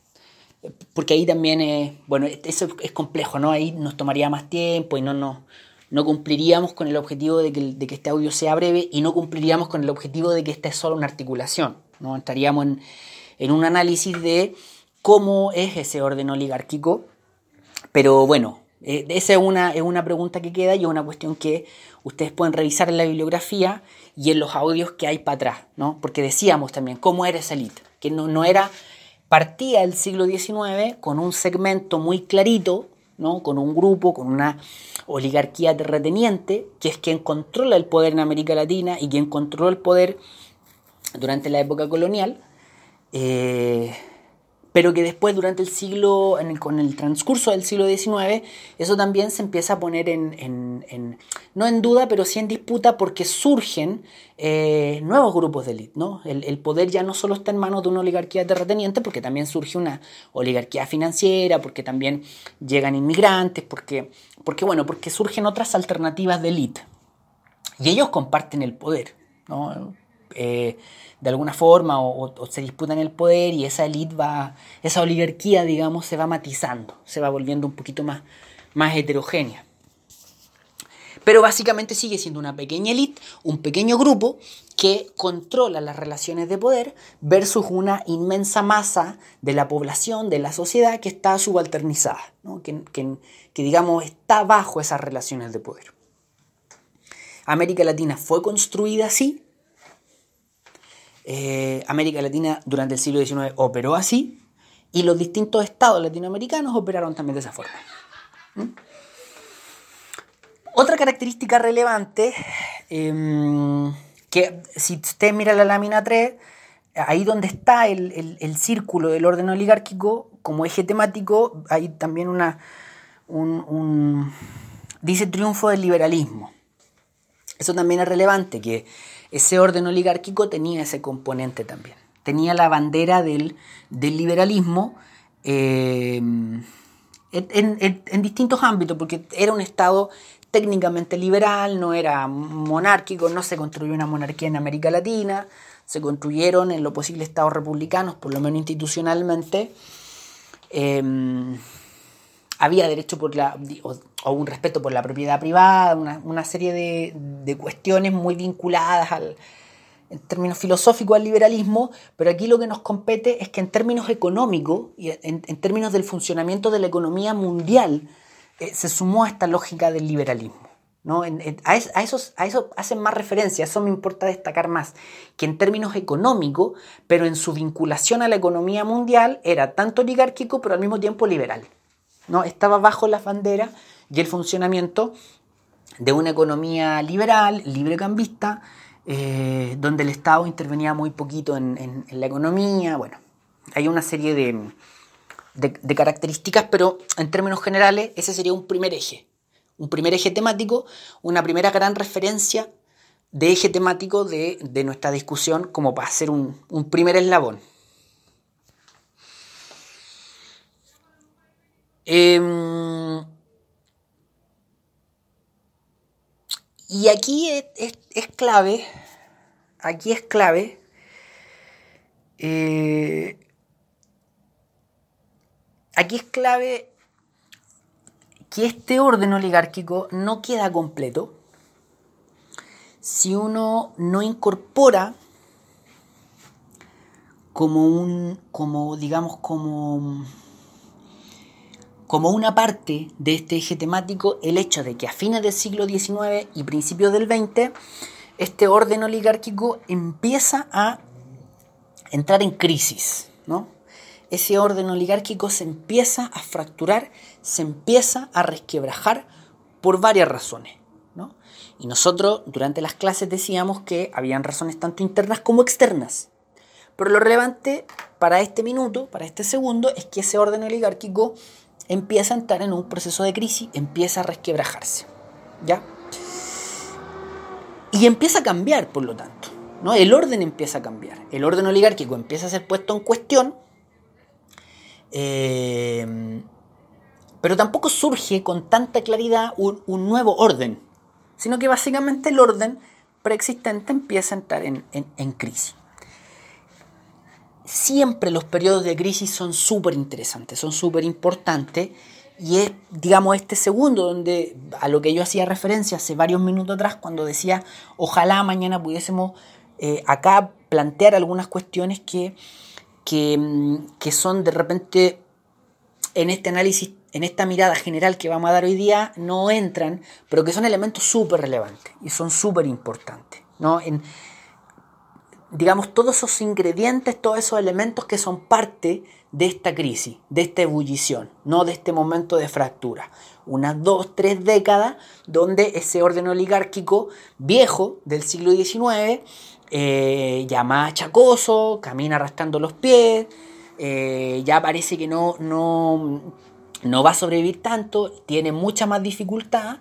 Speaker 1: porque ahí también, bueno, eso es complejo, ¿no? Ahí nos tomaría más tiempo y no, no, no cumpliríamos con el objetivo de que, de que, este audio sea breve y no cumpliríamos con el objetivo de que esta es solo una articulación, ¿no? Estaríamos en, en un análisis de cómo es ese orden oligárquico. Pero bueno, eh, esa es una, es una pregunta que queda y es una cuestión que ustedes pueden revisar en la bibliografía y en los audios que hay para atrás, ¿no? Porque decíamos también cómo era esa élite, que no, no era, partía del siglo XIX con un segmento muy clarito, ¿no? Con un grupo, con una oligarquía terrateniente, que es quien controla el poder en América Latina y quien controla el poder durante la época colonial, eh, pero que después durante el siglo, con el transcurso del siglo XIX, eso también se empieza a poner en, no en duda, pero sí en disputa porque surgen eh, nuevos grupos de élite. ¿no? El, poder ya no solo está en manos de una oligarquía terrateniente, porque también surge una oligarquía financiera, porque también llegan inmigrantes, porque, porque, bueno, porque surgen otras alternativas de élite. Y ellos comparten el poder. ¿no? Eh, de alguna forma o, se disputan el poder y esa élite va, esa oligarquía, digamos, se va matizando, se va volviendo un poquito más, más heterogénea. Pero básicamente sigue siendo una pequeña élite, un pequeño grupo que controla las relaciones de poder versus una inmensa masa de la población, de la sociedad que está subalternizada, que, que digamos está bajo esas relaciones de poder. América Latina fue construida así, eh, América Latina durante el siglo XIX operó así y los distintos estados latinoamericanos operaron también de esa forma. ¿Mm? Otra característica relevante, em, que si usted mira la lámina 3, ahí donde está el, círculo del orden oligárquico como eje temático, hay también una, un, dice triunfo del liberalismo. Eso también es relevante, que ese orden oligárquico tenía ese componente también. Tenía la bandera del, liberalismo eh, en, distintos ámbitos, porque era un Estado técnicamente liberal, no era monárquico, no se construyó una monarquía en América Latina, se construyeron en lo posible Estados republicanos, por lo menos institucionalmente. Eh, había derecho por la, o, un respeto por la propiedad privada, una, serie de, cuestiones muy vinculadas al, en términos filosóficos al liberalismo, pero aquí lo que nos compete es que en términos económicos y en, términos del funcionamiento de la economía mundial eh, se sumó a esta lógica del liberalismo. ¿no? a, esos, a eso hacen más referencia, eso me importa destacar más, que en términos económicos, pero en su vinculación a la economía mundial era tanto oligárquico, pero al mismo tiempo liberal. ¿No? Estaba bajo las banderas y el funcionamiento de una economía liberal, librecambista, eh, donde el Estado intervenía muy poquito en, la economía. Bueno, hay una serie de, de, características, pero en términos generales ese sería un primer eje. Un primer eje temático, una primera gran referencia de eje temático de, nuestra discusión como para hacer un, un primer eslabón. Em, y aquí es, clave, aquí es clave eh, aquí es clave que este orden oligárquico no queda completo si uno no incorpora como un, como digamos, como, como una parte de este eje temático el hecho de que a fines del siglo XIX y principios del XX este orden oligárquico empieza a entrar en crisis, ¿no? Ese orden oligárquico se empieza a fracturar, se empieza a resquebrajar por varias razones. Y nosotros durante las clases decíamos que habían razones tanto internas como externas. Pero lo relevante para este minuto, para este segundo, es que ese orden oligárquico empieza a entrar en un proceso de crisis, empieza a resquebrajarse. ¿Ya? Y empieza a cambiar, por lo tanto. ¿no? El orden empieza a cambiar. El orden oligárquico empieza a ser puesto en cuestión. Eh, pero tampoco surge con tanta claridad un nuevo orden sino que básicamente el orden preexistente empieza a entrar en, crisis. Siempre los periodos de crisis son súper interesantes, son súper importantes, y es, digamos, este segundo donde a lo que yo hacía referencia hace varios minutos atrás, cuando decía, ojalá mañana pudiésemos eh, acá plantear algunas cuestiones que, que, que son de repente en este análisis en esta mirada general que vamos a dar hoy día no entran, pero que son elementos súper relevantes y son súper importantes. ¿no? Digamos, todos esos ingredientes, todos esos elementos que son parte de esta crisis, de esta ebullición, no de este momento de fractura. Unas dos, tres décadas donde ese orden oligárquico viejo del siglo XIX, eh, ya más chacoso, camina arrastrando los pies, eh, ya parece que no, no, no va a sobrevivir tanto, tiene mucha más dificultad.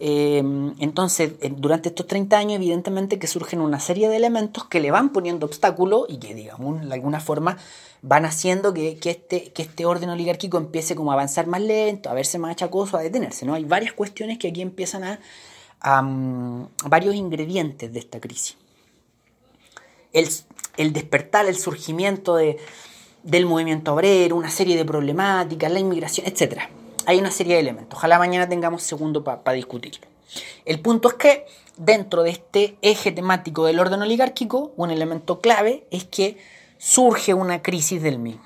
Speaker 1: Eh, entonces, durante estos 30 años, evidentemente que surgen una serie de elementos que le van poniendo obstáculos y que, digamos, de alguna forma van haciendo que, este, que este orden oligárquico empiece como a avanzar más lento, a verse más achacoso, a detenerse. ¿no? Hay varias cuestiones que aquí empiezan a, varios ingredientes de esta crisis. El, el despertar, el surgimiento de, del movimiento obrero, una serie de problemáticas, la inmigración, etc. Hay una serie de elementos. Ojalá mañana tengamos segundo para discutirlo. El punto es que dentro de este eje temático del orden oligárquico, un elemento clave es que surge una crisis del mismo.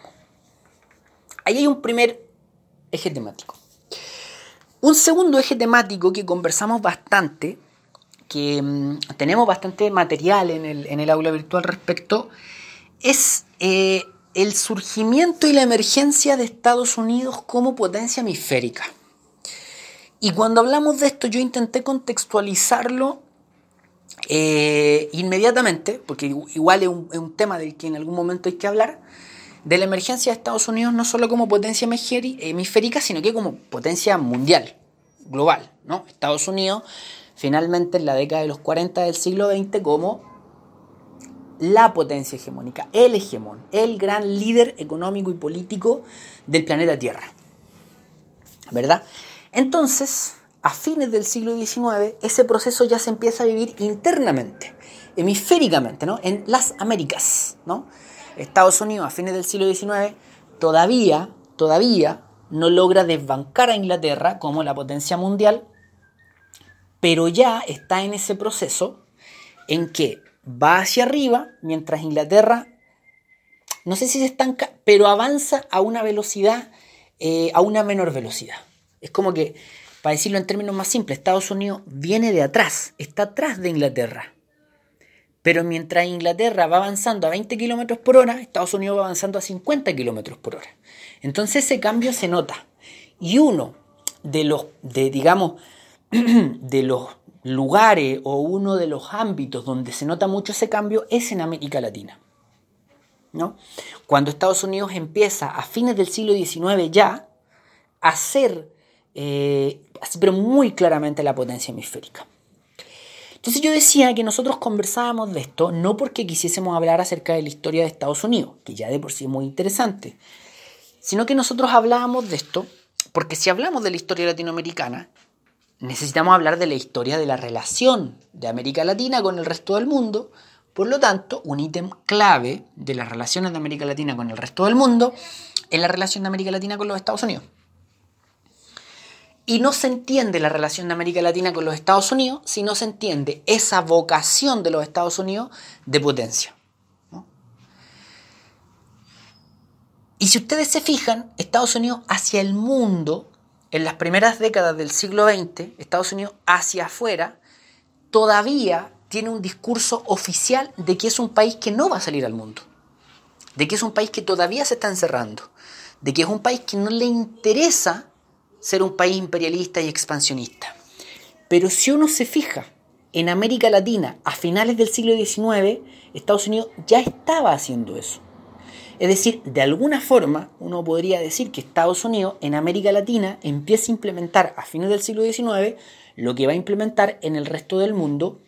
Speaker 1: Ahí hay un primer eje temático. Un segundo eje temático que conversamos bastante, que mm, tenemos bastante material en el, en el aula virtual respecto, es eh, el surgimiento y la emergencia de Estados Unidos como potencia hemisférica. Y cuando hablamos de esto yo intenté contextualizarlo eh, inmediatamente, porque igual es un, tema del que en algún momento hay que hablar, de la emergencia de Estados Unidos no solo como potencia hemisférica, sino que como potencia mundial, global. ¿no? Estados Unidos finalmente en la década de los 40 del siglo XX como la potencia hegemónica, el hegemón, el gran líder económico y político del planeta Tierra. ¿Verdad? Entonces, a fines del siglo XIX, ese proceso ya se empieza a vivir internamente, hemisféricamente, ¿no? En las Américas, ¿no? Estados Unidos a fines del siglo XIX todavía, todavía no logra desbancar a Inglaterra como la potencia mundial, pero ya está en ese proceso en que va hacia arriba, mientras Inglaterra, no sé si se estanca, pero avanza a una velocidad, eh, a una menor velocidad. Es como que, para decirlo en términos más simples, Estados Unidos viene de atrás, está atrás de Inglaterra. Pero mientras Inglaterra va avanzando a 20 kilómetros por hora, Estados Unidos va avanzando a 50 kilómetros por hora. Entonces ese cambio se nota. Y uno de los, de, digamos, de los lugares o uno de los ámbitos donde se nota mucho ese cambio es en América Latina. ¿no? Cuando Estados Unidos empieza a fines del siglo XIX ya a hacer, eh, pero muy claramente la potencia hemisférica. Entonces yo decía que nosotros conversábamos de esto no porque quisiésemos hablar acerca de la historia de Estados Unidos, que ya de por sí es muy interesante, sino que nosotros hablábamos de esto porque si hablamos de la historia latinoamericana, necesitamos hablar de la historia de la relación de América Latina con el resto del mundo. Por lo tanto, un ítem clave de las relaciones de América Latina con el resto del mundo es la relación de América Latina con los Estados Unidos. Y no se entiende la relación de América Latina con los Estados Unidos si no se entiende esa vocación de los Estados Unidos de potencia. Y si ustedes se fijan, Estados Unidos hacia el mundo, en las primeras décadas del siglo XX, Estados Unidos hacia afuera, todavía tiene un discurso oficial de que es un país que no va a salir al mundo, de que es un país que todavía se está encerrando, de que es un país que no le interesa ser un país imperialista y expansionista. Pero si uno se fija en América Latina a finales del siglo XIX, Estados Unidos ya estaba haciendo eso. Es decir, de alguna forma uno podría decir que Estados Unidos en América Latina empieza a implementar a fines del siglo XIX lo que va a implementar en el resto del mundo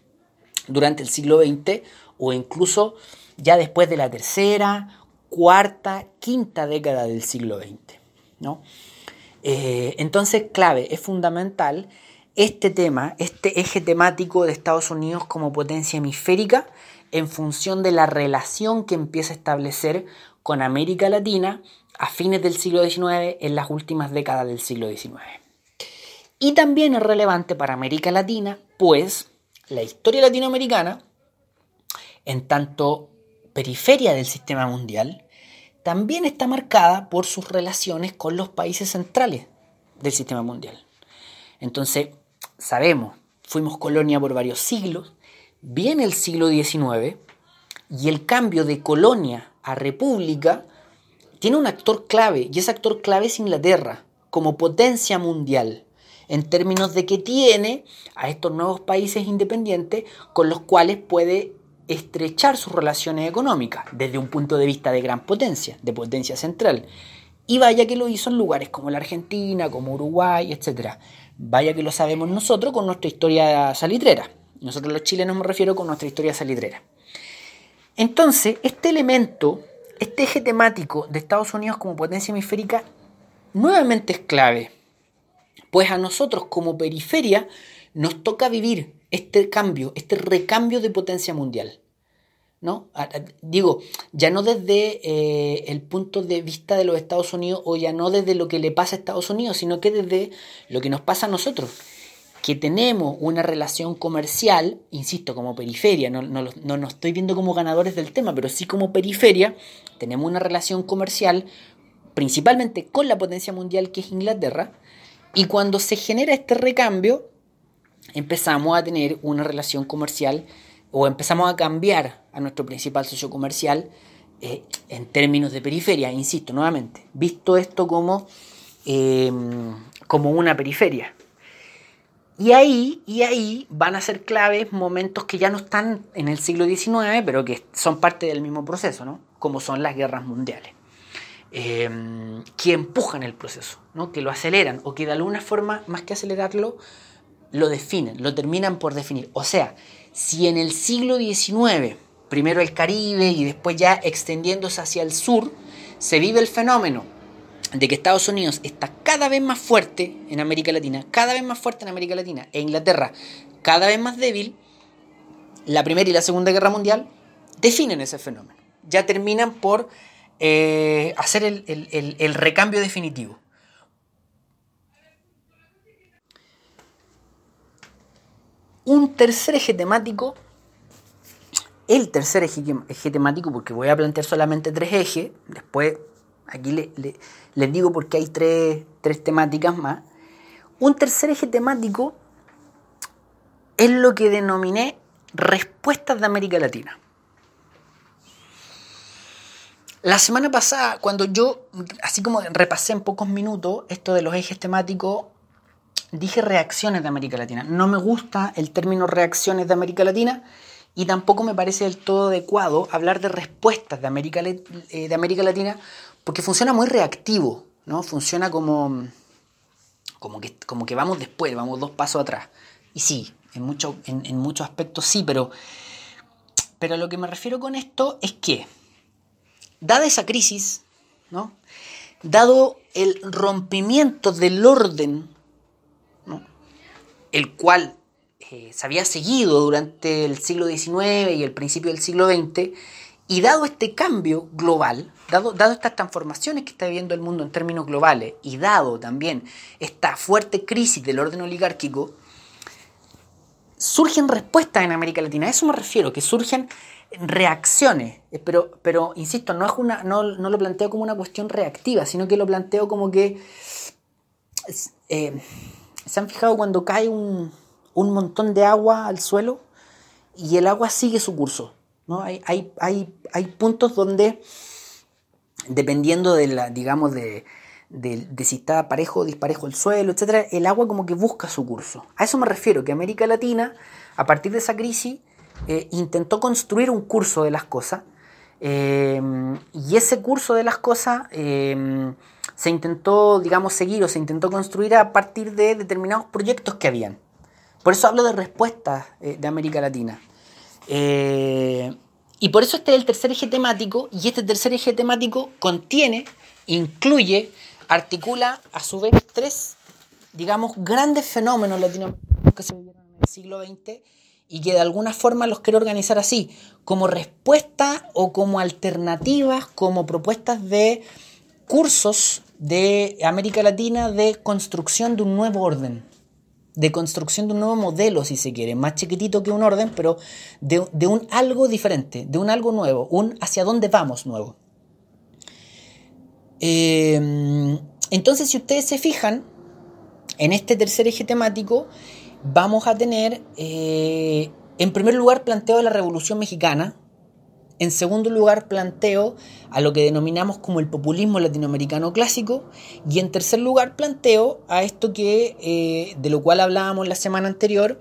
Speaker 1: durante el siglo XX o incluso ya después de la tercera, cuarta, quinta década del siglo XX. ¿no? Eh, entonces, clave, es fundamental este tema, este eje temático de Estados Unidos como potencia hemisférica en función de la relación que empieza a establecer con América Latina a fines del siglo XIX, en las últimas décadas del siglo XIX. Y también es relevante para América Latina, pues la historia latinoamericana, en tanto periferia del sistema mundial, también está marcada por sus relaciones con los países centrales del sistema mundial. Entonces, sabemos, fuimos colonia por varios siglos, viene el siglo XIX y el cambio de colonia a república tiene un actor clave y ese actor clave es Inglaterra como potencia mundial en términos de que tiene a estos nuevos países independientes con los cuales puede estrechar sus relaciones económicas desde un punto de vista de gran potencia, de potencia central. Y vaya que lo hizo en lugares como la Argentina, como Uruguay, etc. Vaya que lo sabemos nosotros con nuestra historia salitrera. Nosotros los chilenos me refiero con nuestra historia salitrera. Entonces, este elemento, este eje temático de Estados Unidos como potencia hemisférica, nuevamente es clave. Pues a nosotros como periferia nos toca vivir este cambio, este recambio de potencia mundial. ¿no? Digo, ya no desde eh, el punto de vista de los Estados Unidos o ya no desde lo que le pasa a Estados Unidos, sino que desde lo que nos pasa a nosotros, que tenemos una relación comercial, insisto, como periferia, no, no, no nos estoy viendo como ganadores del tema, pero sí como periferia, tenemos una relación comercial principalmente con la potencia mundial que es Inglaterra, y cuando se genera este recambio, empezamos a tener una relación comercial o empezamos a cambiar a nuestro principal socio comercial eh, en términos de periferia, insisto nuevamente, visto esto como, em, como una periferia. Y ahí, y ahí van a ser claves momentos que ya no están en el siglo XIX, pero que son parte del mismo proceso, ¿no? como son las guerras mundiales, em, que empujan el proceso, ¿no? que lo aceleran o que de alguna forma, más que acelerarlo, lo definen, lo terminan por definir. O sea, si en el siglo XIX, primero el Caribe y después ya extendiéndose hacia el sur, se vive el fenómeno de que Estados Unidos está cada vez más fuerte en América Latina, cada vez más fuerte en América Latina, e Inglaterra cada vez más débil, la Primera y la Segunda Guerra Mundial definen ese fenómeno. Ya terminan por eh, hacer el recambio definitivo. Un tercer eje temático, el tercer eje, temático, porque voy a plantear solamente tres ejes, después aquí les digo porque hay tres, tres temáticas más. Un tercer eje temático es lo que denominé respuestas de América Latina. La semana pasada, cuando yo, así como repasé en pocos minutos esto de los ejes temáticos, dije reacciones de América Latina. No me gusta el término reacciones de América Latina y tampoco me parece del todo adecuado hablar de respuestas de América, eh, de América Latina porque funciona muy reactivo, ¿no? Funciona como, como que, como que vamos después, vamos dos pasos atrás. Y sí, en, mucho, en, muchos aspectos sí, pero, pero a lo que me refiero con esto es que, dada esa crisis, ¿no? dado el rompimiento del orden, el cual eh, se había seguido durante el siglo XIX y el principio del siglo XX, y dado este cambio global, dado, dado estas transformaciones que está viviendo el mundo en términos globales, y dado también esta fuerte crisis del orden oligárquico, surgen respuestas en América Latina. A eso me refiero, que surgen reacciones. Eh, pero, pero insisto, no, es una, no, lo planteo como una cuestión reactiva, sino que lo planteo como que... Eh, ¿Se han fijado cuando cae un, un montón de agua al suelo y el agua sigue su curso? ¿No? Hay, puntos donde, dependiendo de la, digamos, de, si está parejo o disparejo el suelo, etc., el agua como que busca su curso. A eso me refiero, que América Latina, a partir de esa crisis, eh, intentó construir un curso de las cosas, eh, y ese curso de las cosas eh, se intentó, digamos, seguir o se intentó construir a partir de determinados proyectos que habían. Por eso hablo de respuestas de América Latina. Y por eso este es el tercer eje temático, y este tercer eje temático contiene, incluye articula a su vez tres, digamos, grandes fenómenos latinoamericanos que se vivieron en el siglo XX y que de alguna forma los quiero organizar así, como respuesta o como alternativas, como propuestas de cursos de América Latina de construcción de un nuevo orden, de construcción de un nuevo modelo, si se quiere, más chiquitito que un orden, pero de, de un algo diferente, de un algo nuevo, un hacia dónde vamos nuevo. Em, entonces, si ustedes se fijan, en este tercer eje temático vamos a tener, eh, en primer lugar, planteo de la Revolución Mexicana, en segundo lugar, planteo a lo que denominamos como el populismo latinoamericano clásico. Y en tercer lugar, planteo a esto que, eh, de lo cual hablábamos la semana anterior,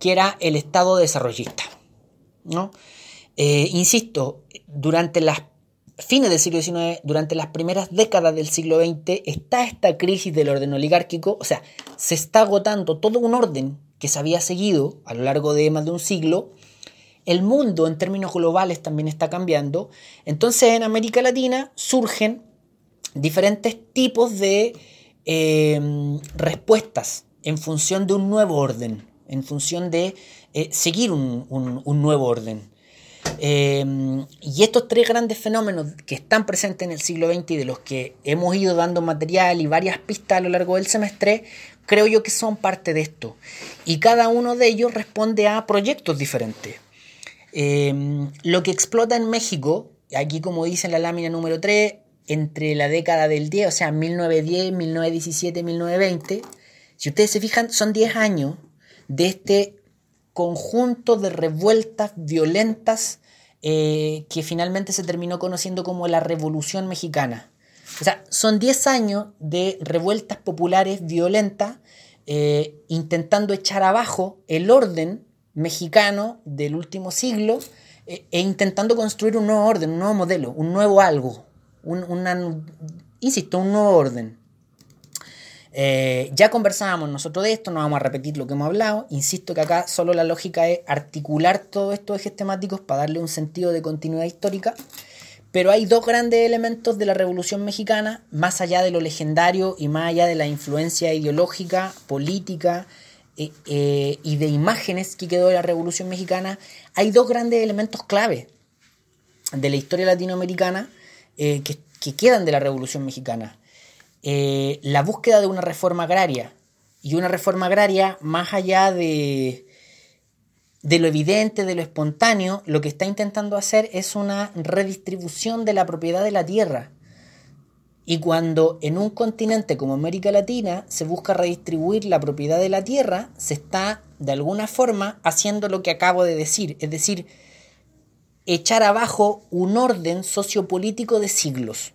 Speaker 1: que era el Estado desarrollista. ¿no? Eh, insisto, durante las fines del siglo XIX, durante las primeras décadas del siglo XX, está esta crisis del orden oligárquico, o sea, se está agotando todo un orden que se había seguido a lo largo de más de un siglo, el mundo en términos globales también está cambiando, entonces en América Latina surgen diferentes tipos de em, respuestas en función de un nuevo orden, en función de eh, seguir un nuevo orden. Em, y estos tres grandes fenómenos que están presentes en el siglo XX y de los que hemos ido dando material y varias pistas a lo largo del semestre, creo yo que son parte de esto. Y cada uno de ellos responde a proyectos diferentes. Em, lo que explota en México, aquí como dice en la lámina número 3, entre la década del 10, o sea, 1910, 1917, 1920, si ustedes se fijan, son 10 años de este conjunto de revueltas violentas eh, que finalmente se terminó conociendo como la Revolución Mexicana. O sea, son 10 años de revueltas populares violentas eh, intentando echar abajo el orden mexicano del último siglo eh, e intentando construir un nuevo orden, un nuevo modelo, un nuevo algo, un, insisto, un nuevo orden. Eh, ya conversábamos nosotros de esto, no vamos a repetir lo que hemos hablado. Insisto que acá solo la lógica es articular todos estos ejes temáticos para darle un sentido de continuidad histórica. Pero hay dos grandes elementos de la Revolución Mexicana, más allá de lo legendario y más allá de la influencia ideológica, política eh, eh, y de imágenes que quedó de la Revolución Mexicana, hay dos grandes elementos clave de la historia latinoamericana que, que quedan de la Revolución Mexicana. Eh, la búsqueda de una reforma agraria. Y una reforma agraria, más allá de, de lo evidente, de lo espontáneo, lo que está intentando hacer es una redistribución de la propiedad de la tierra. Y cuando en un continente como América Latina se busca redistribuir la propiedad de la tierra, se está de alguna forma haciendo lo que acabo de decir, es decir, echar abajo un orden sociopolítico de siglos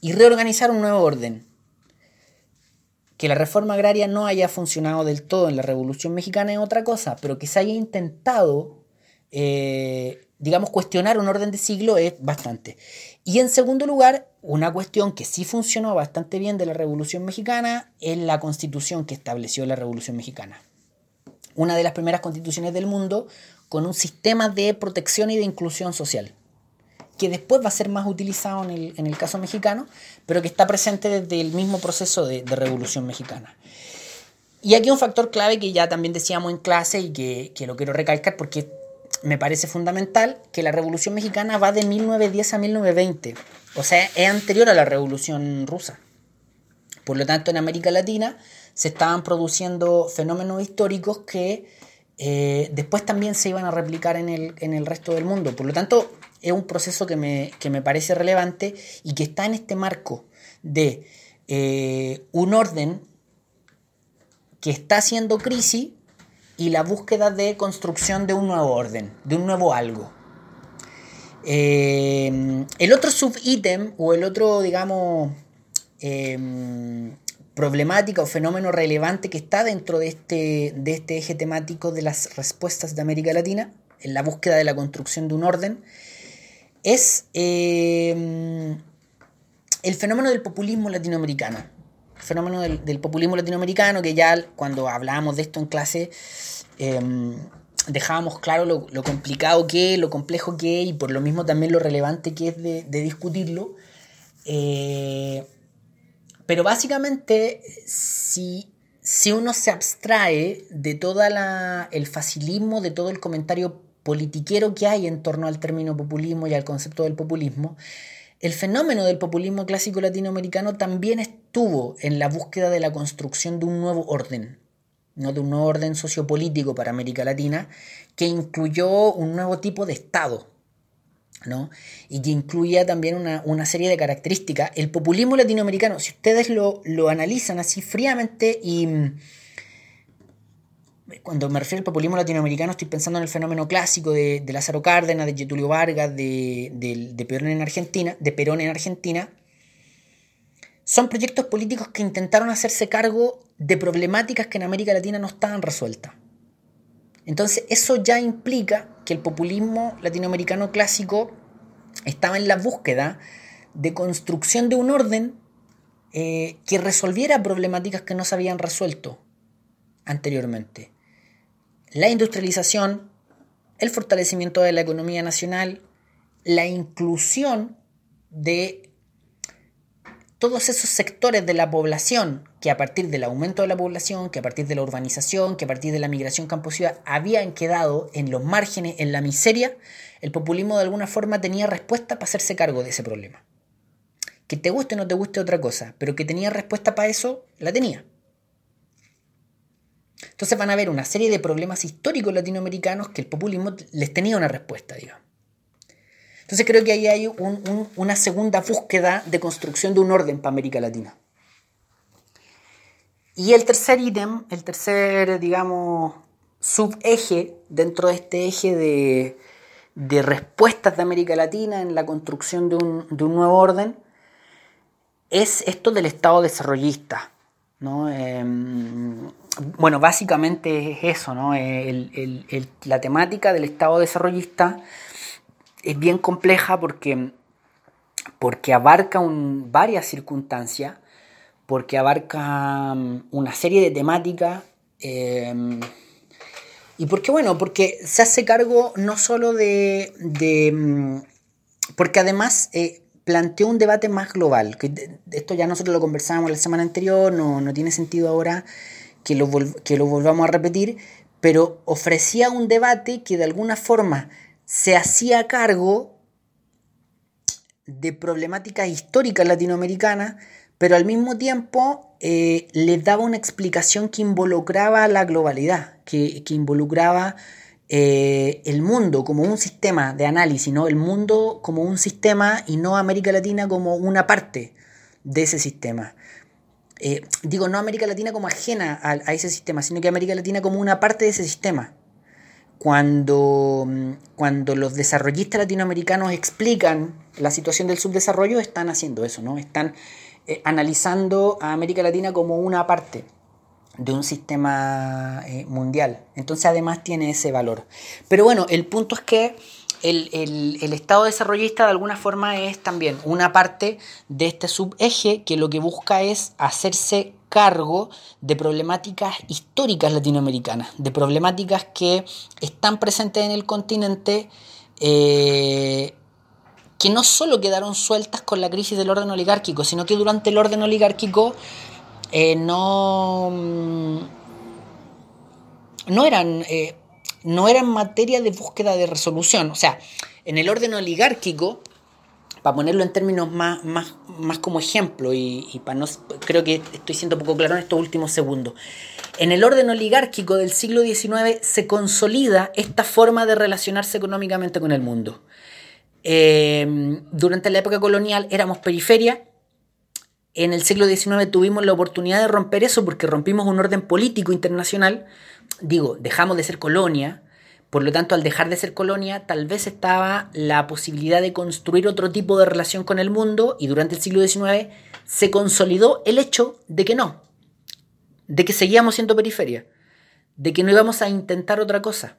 Speaker 1: y reorganizar un nuevo orden. Que la reforma agraria no haya funcionado del todo en la Revolución Mexicana es otra cosa, pero que se haya intentado eh, digamos, cuestionar un orden de siglo es bastante. Y en segundo lugar, una cuestión que sí funcionó bastante bien de la Revolución Mexicana es la constitución que estableció la Revolución Mexicana. Una de las primeras constituciones del mundo con un sistema de protección y de inclusión social, que después va a ser más utilizado en el, caso mexicano, pero que está presente desde el mismo proceso de, Revolución Mexicana. Y aquí un factor clave que ya también decíamos en clase y que, que lo quiero recalcar porque me parece fundamental que la Revolución Mexicana va de 1910 a 1920. O sea, es anterior a la Revolución Rusa. Por lo tanto, en América Latina se estaban produciendo fenómenos históricos que eh, después también se iban a replicar en el, resto del mundo. Por lo tanto, es un proceso que me, parece relevante y que está en este marco de eh, un orden que está haciendo crisis y la búsqueda de construcción de un nuevo orden, de un nuevo algo. Eh, el otro subítem o el otro, digamos, em, problemática o fenómeno relevante que está dentro de este, de este eje temático de las respuestas de América Latina, en la búsqueda de la construcción de un orden, es em, el fenómeno del populismo latinoamericano fenómeno del, populismo latinoamericano, que ya cuando hablábamos de esto en clase em, dejábamos claro lo, complicado que es, lo complejo que es y por lo mismo también lo relevante que es de, discutirlo. Eh, pero básicamente, si, si uno se abstrae de todo el facilismo, de todo el comentario politiquero que hay en torno al término populismo y al concepto del populismo, el fenómeno del populismo clásico latinoamericano también estuvo en la búsqueda de la construcción de un nuevo orden, ¿no? de un nuevo orden sociopolítico para América Latina, que incluyó un nuevo tipo de Estado, ¿no? y que incluía también una, serie de características. El populismo latinoamericano, si ustedes lo, lo analizan así fríamente y cuando me refiero al populismo latinoamericano estoy pensando en el fenómeno clásico de, Lázaro Cárdenas, de Getulio Vargas, de, Perón en Argentina, de Perón en Argentina. Son proyectos políticos que intentaron hacerse cargo de problemáticas que en América Latina no estaban resueltas. Entonces eso ya implica que el populismo latinoamericano clásico estaba en la búsqueda de construcción de un orden eh, que resolviera problemáticas que no se habían resuelto anteriormente la industrialización, el fortalecimiento de la economía nacional, la inclusión de todos esos sectores de la población que a partir del aumento de la población, que a partir de la urbanización, que a partir de la migración campo-ciudad habían quedado en los márgenes, en la miseria, el populismo de alguna forma tenía respuesta para hacerse cargo de ese problema. Que te guste o no te guste otra cosa, pero que tenía respuesta para eso, la tenía. Entonces van a haber una serie de problemas históricos latinoamericanos que el populismo les tenía una respuesta, digamos. Entonces creo que ahí hay una segunda búsqueda de construcción de un orden para América Latina. Y el tercer ítem, el tercer, digamos, subeje dentro de este eje de, respuestas de América Latina en la construcción de un, de un nuevo orden, es esto del Estado desarrollista. ¿no? Em, bueno, básicamente es eso, ¿no? la temática del Estado desarrollista es bien compleja porque, porque abarca varias circunstancias, porque abarca mm, una serie de temáticas. Em, y porque, bueno, porque se hace cargo no solo de. Mm, porque además eh, planteó un debate más global. Que esto ya nosotros lo conversábamos la semana anterior, no, no tiene sentido ahora que lo, que lo volvamos a repetir, pero ofrecía un debate que de alguna forma se hacía cargo de problemáticas históricas latinoamericanas, pero al mismo tiempo eh, le daba una explicación que involucraba la globalidad, que, involucraba eh, el mundo como un sistema de análisis, ¿no? el mundo como un sistema y no América Latina como una parte de ese sistema. Eh, digo, no América Latina como ajena a, ese sistema, sino que América Latina como una parte de ese sistema. Cuando, mm, cuando los desarrollistas latinoamericanos explican la situación del subdesarrollo, están haciendo eso, ¿no? Están eh, analizando a América Latina como una parte de un sistema eh, mundial. Entonces además tiene ese valor. Pero bueno, el punto es que el, Estado desarrollista de alguna forma es también una parte de este subeje que lo que busca es hacerse cargo de problemáticas históricas latinoamericanas, de problemáticas que están presentes en el continente, eh, que no solo quedaron sueltas con la crisis del orden oligárquico, sino que durante el orden oligárquico eh, no, mm, no eran... Eh, no era materia de búsqueda de resolución. O sea, en el orden oligárquico, para ponerlo en términos más, más, más como ejemplo, y, para no, creo que estoy siendo poco claro en estos últimos segundos. En el orden oligárquico del siglo XIX se consolida esta forma de relacionarse económicamente con el mundo. Eh, durante la época colonial éramos periferia. En el siglo XIX tuvimos la oportunidad de romper eso porque rompimos un orden político internacional digo, dejamos de ser colonia, por lo tanto, al dejar de ser colonia, tal vez estaba la posibilidad de construir otro tipo de relación con el mundo y durante el siglo XIX se consolidó el hecho de que no, de que seguíamos siendo periferia, de que no íbamos a intentar otra cosa.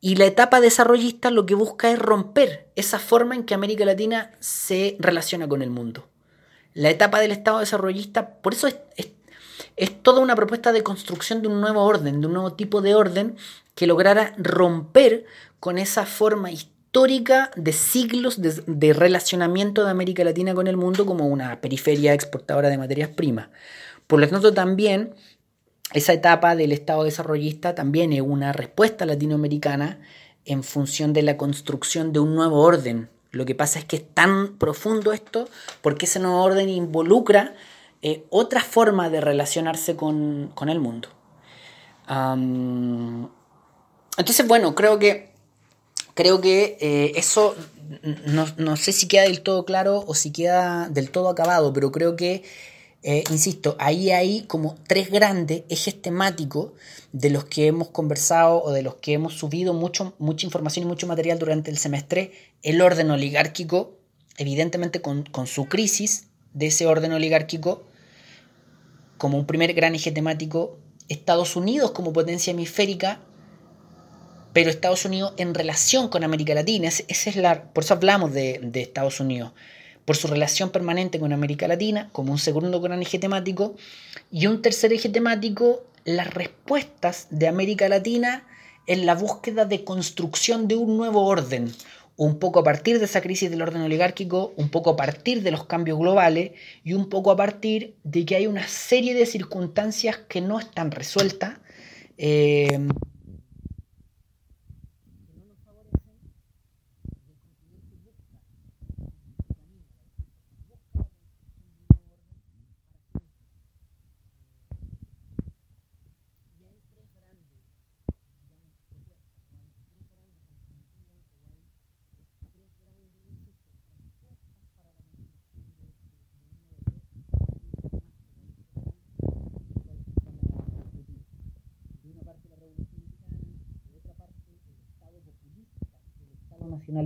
Speaker 1: Y la etapa desarrollista lo que busca es romper esa forma en que América Latina se relaciona con el mundo. La etapa del Estado desarrollista, por eso es, es toda una propuesta de construcción de un nuevo orden, de un nuevo tipo de orden que lograra romper con esa forma histórica de siglos de, relacionamiento de América Latina con el mundo como una periferia exportadora de materias primas. Por lo tanto, también esa etapa del Estado desarrollista también es una respuesta latinoamericana en función de la construcción de un nuevo orden. Lo que pasa es que es tan profundo esto porque ese nuevo orden involucra eh, otra forma de relacionarse con, el mundo. entonces, bueno, creo que, creo que eh, eso no, sé si queda del todo claro o si queda del todo acabado, pero creo que, eh, insisto, ahí hay como tres grandes ejes temáticos de los que hemos conversado o de los que hemos subido mucho, mucha información y mucho material durante el semestre. El orden oligárquico, evidentemente con, con su crisis de ese orden oligárquico, como un primer gran eje temático, Estados Unidos como potencia hemisférica, pero Estados Unidos en relación con América Latina. Es por eso hablamos de, de Estados Unidos, por su relación permanente con América Latina, como un segundo gran eje temático, y un tercer eje temático, las respuestas de América Latina en la búsqueda de construcción de un nuevo orden, un poco a partir de esa crisis del orden oligárquico, un poco a partir de los cambios globales y un poco a partir de que hay una serie de circunstancias que no están resueltas. Eh,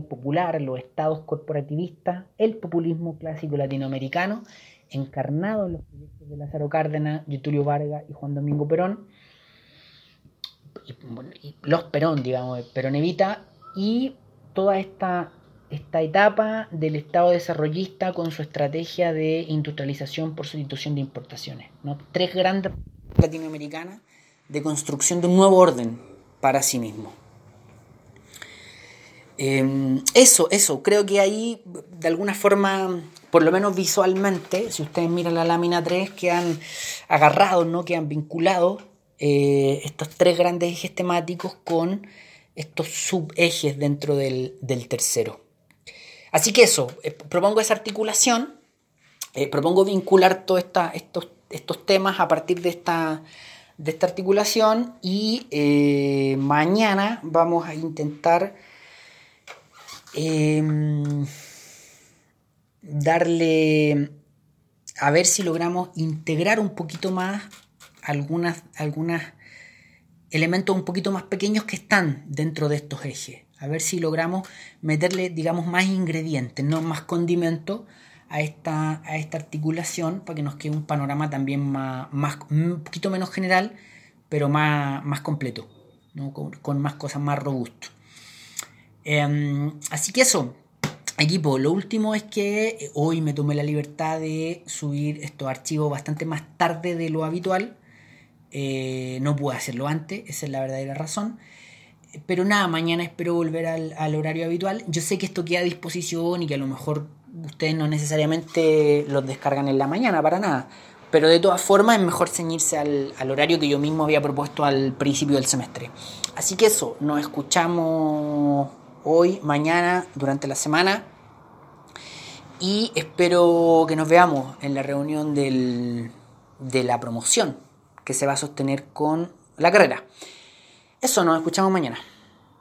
Speaker 1: popular, los estados corporativistas, el populismo clásico latinoamericano, encarnado en los proyectos de Lázaro Cárdenas, Getulio Vargas y Juan Domingo Perón, los Perón, digamos, Perón Evita, y toda esta, esta etapa del Estado desarrollista con su estrategia de industrialización por sustitución de importaciones. ¿no? Tres grandes latinoamericanas de construcción de un nuevo orden para sí mismo. Em, eso, eso, creo que ahí de alguna forma, por lo menos visualmente, si ustedes miran la lámina 3, que han agarrado, ¿no? que han vinculado eh, estos tres grandes ejes temáticos con estos subejes dentro del, tercero. Así que eso, eh, propongo esa articulación, eh, propongo vincular todos estos, estos temas a partir de esta, de esta articulación y mañana vamos a intentar Em, darle, a ver si logramos integrar un poquito más algunas, algunas elementos un poquito más pequeños que están dentro de estos ejes. A ver si logramos meterle, digamos, más ingredientes, no más condimentos a esta, a esta articulación para que nos quede un panorama también más, más un poquito menos general, pero más, más completo, con, con más cosas más robustas. Em, así que eso, equipo, lo último es que hoy me tomé la libertad de subir estos archivos bastante más tarde de lo habitual. Eh, no pude hacerlo antes, esa es la verdadera razón. Pero nada, mañana espero volver al, horario habitual. Yo sé que esto queda a disposición y que a lo mejor ustedes no necesariamente los descargan en la mañana para nada. Pero de todas formas es mejor ceñirse al, al, horario que yo mismo había propuesto al principio del semestre. Así que eso, nos escuchamos hoy, mañana, durante la semana. Y espero que nos veamos en la reunión del, de la promoción que se va a sostener con la carrera. Eso, nos escuchamos mañana.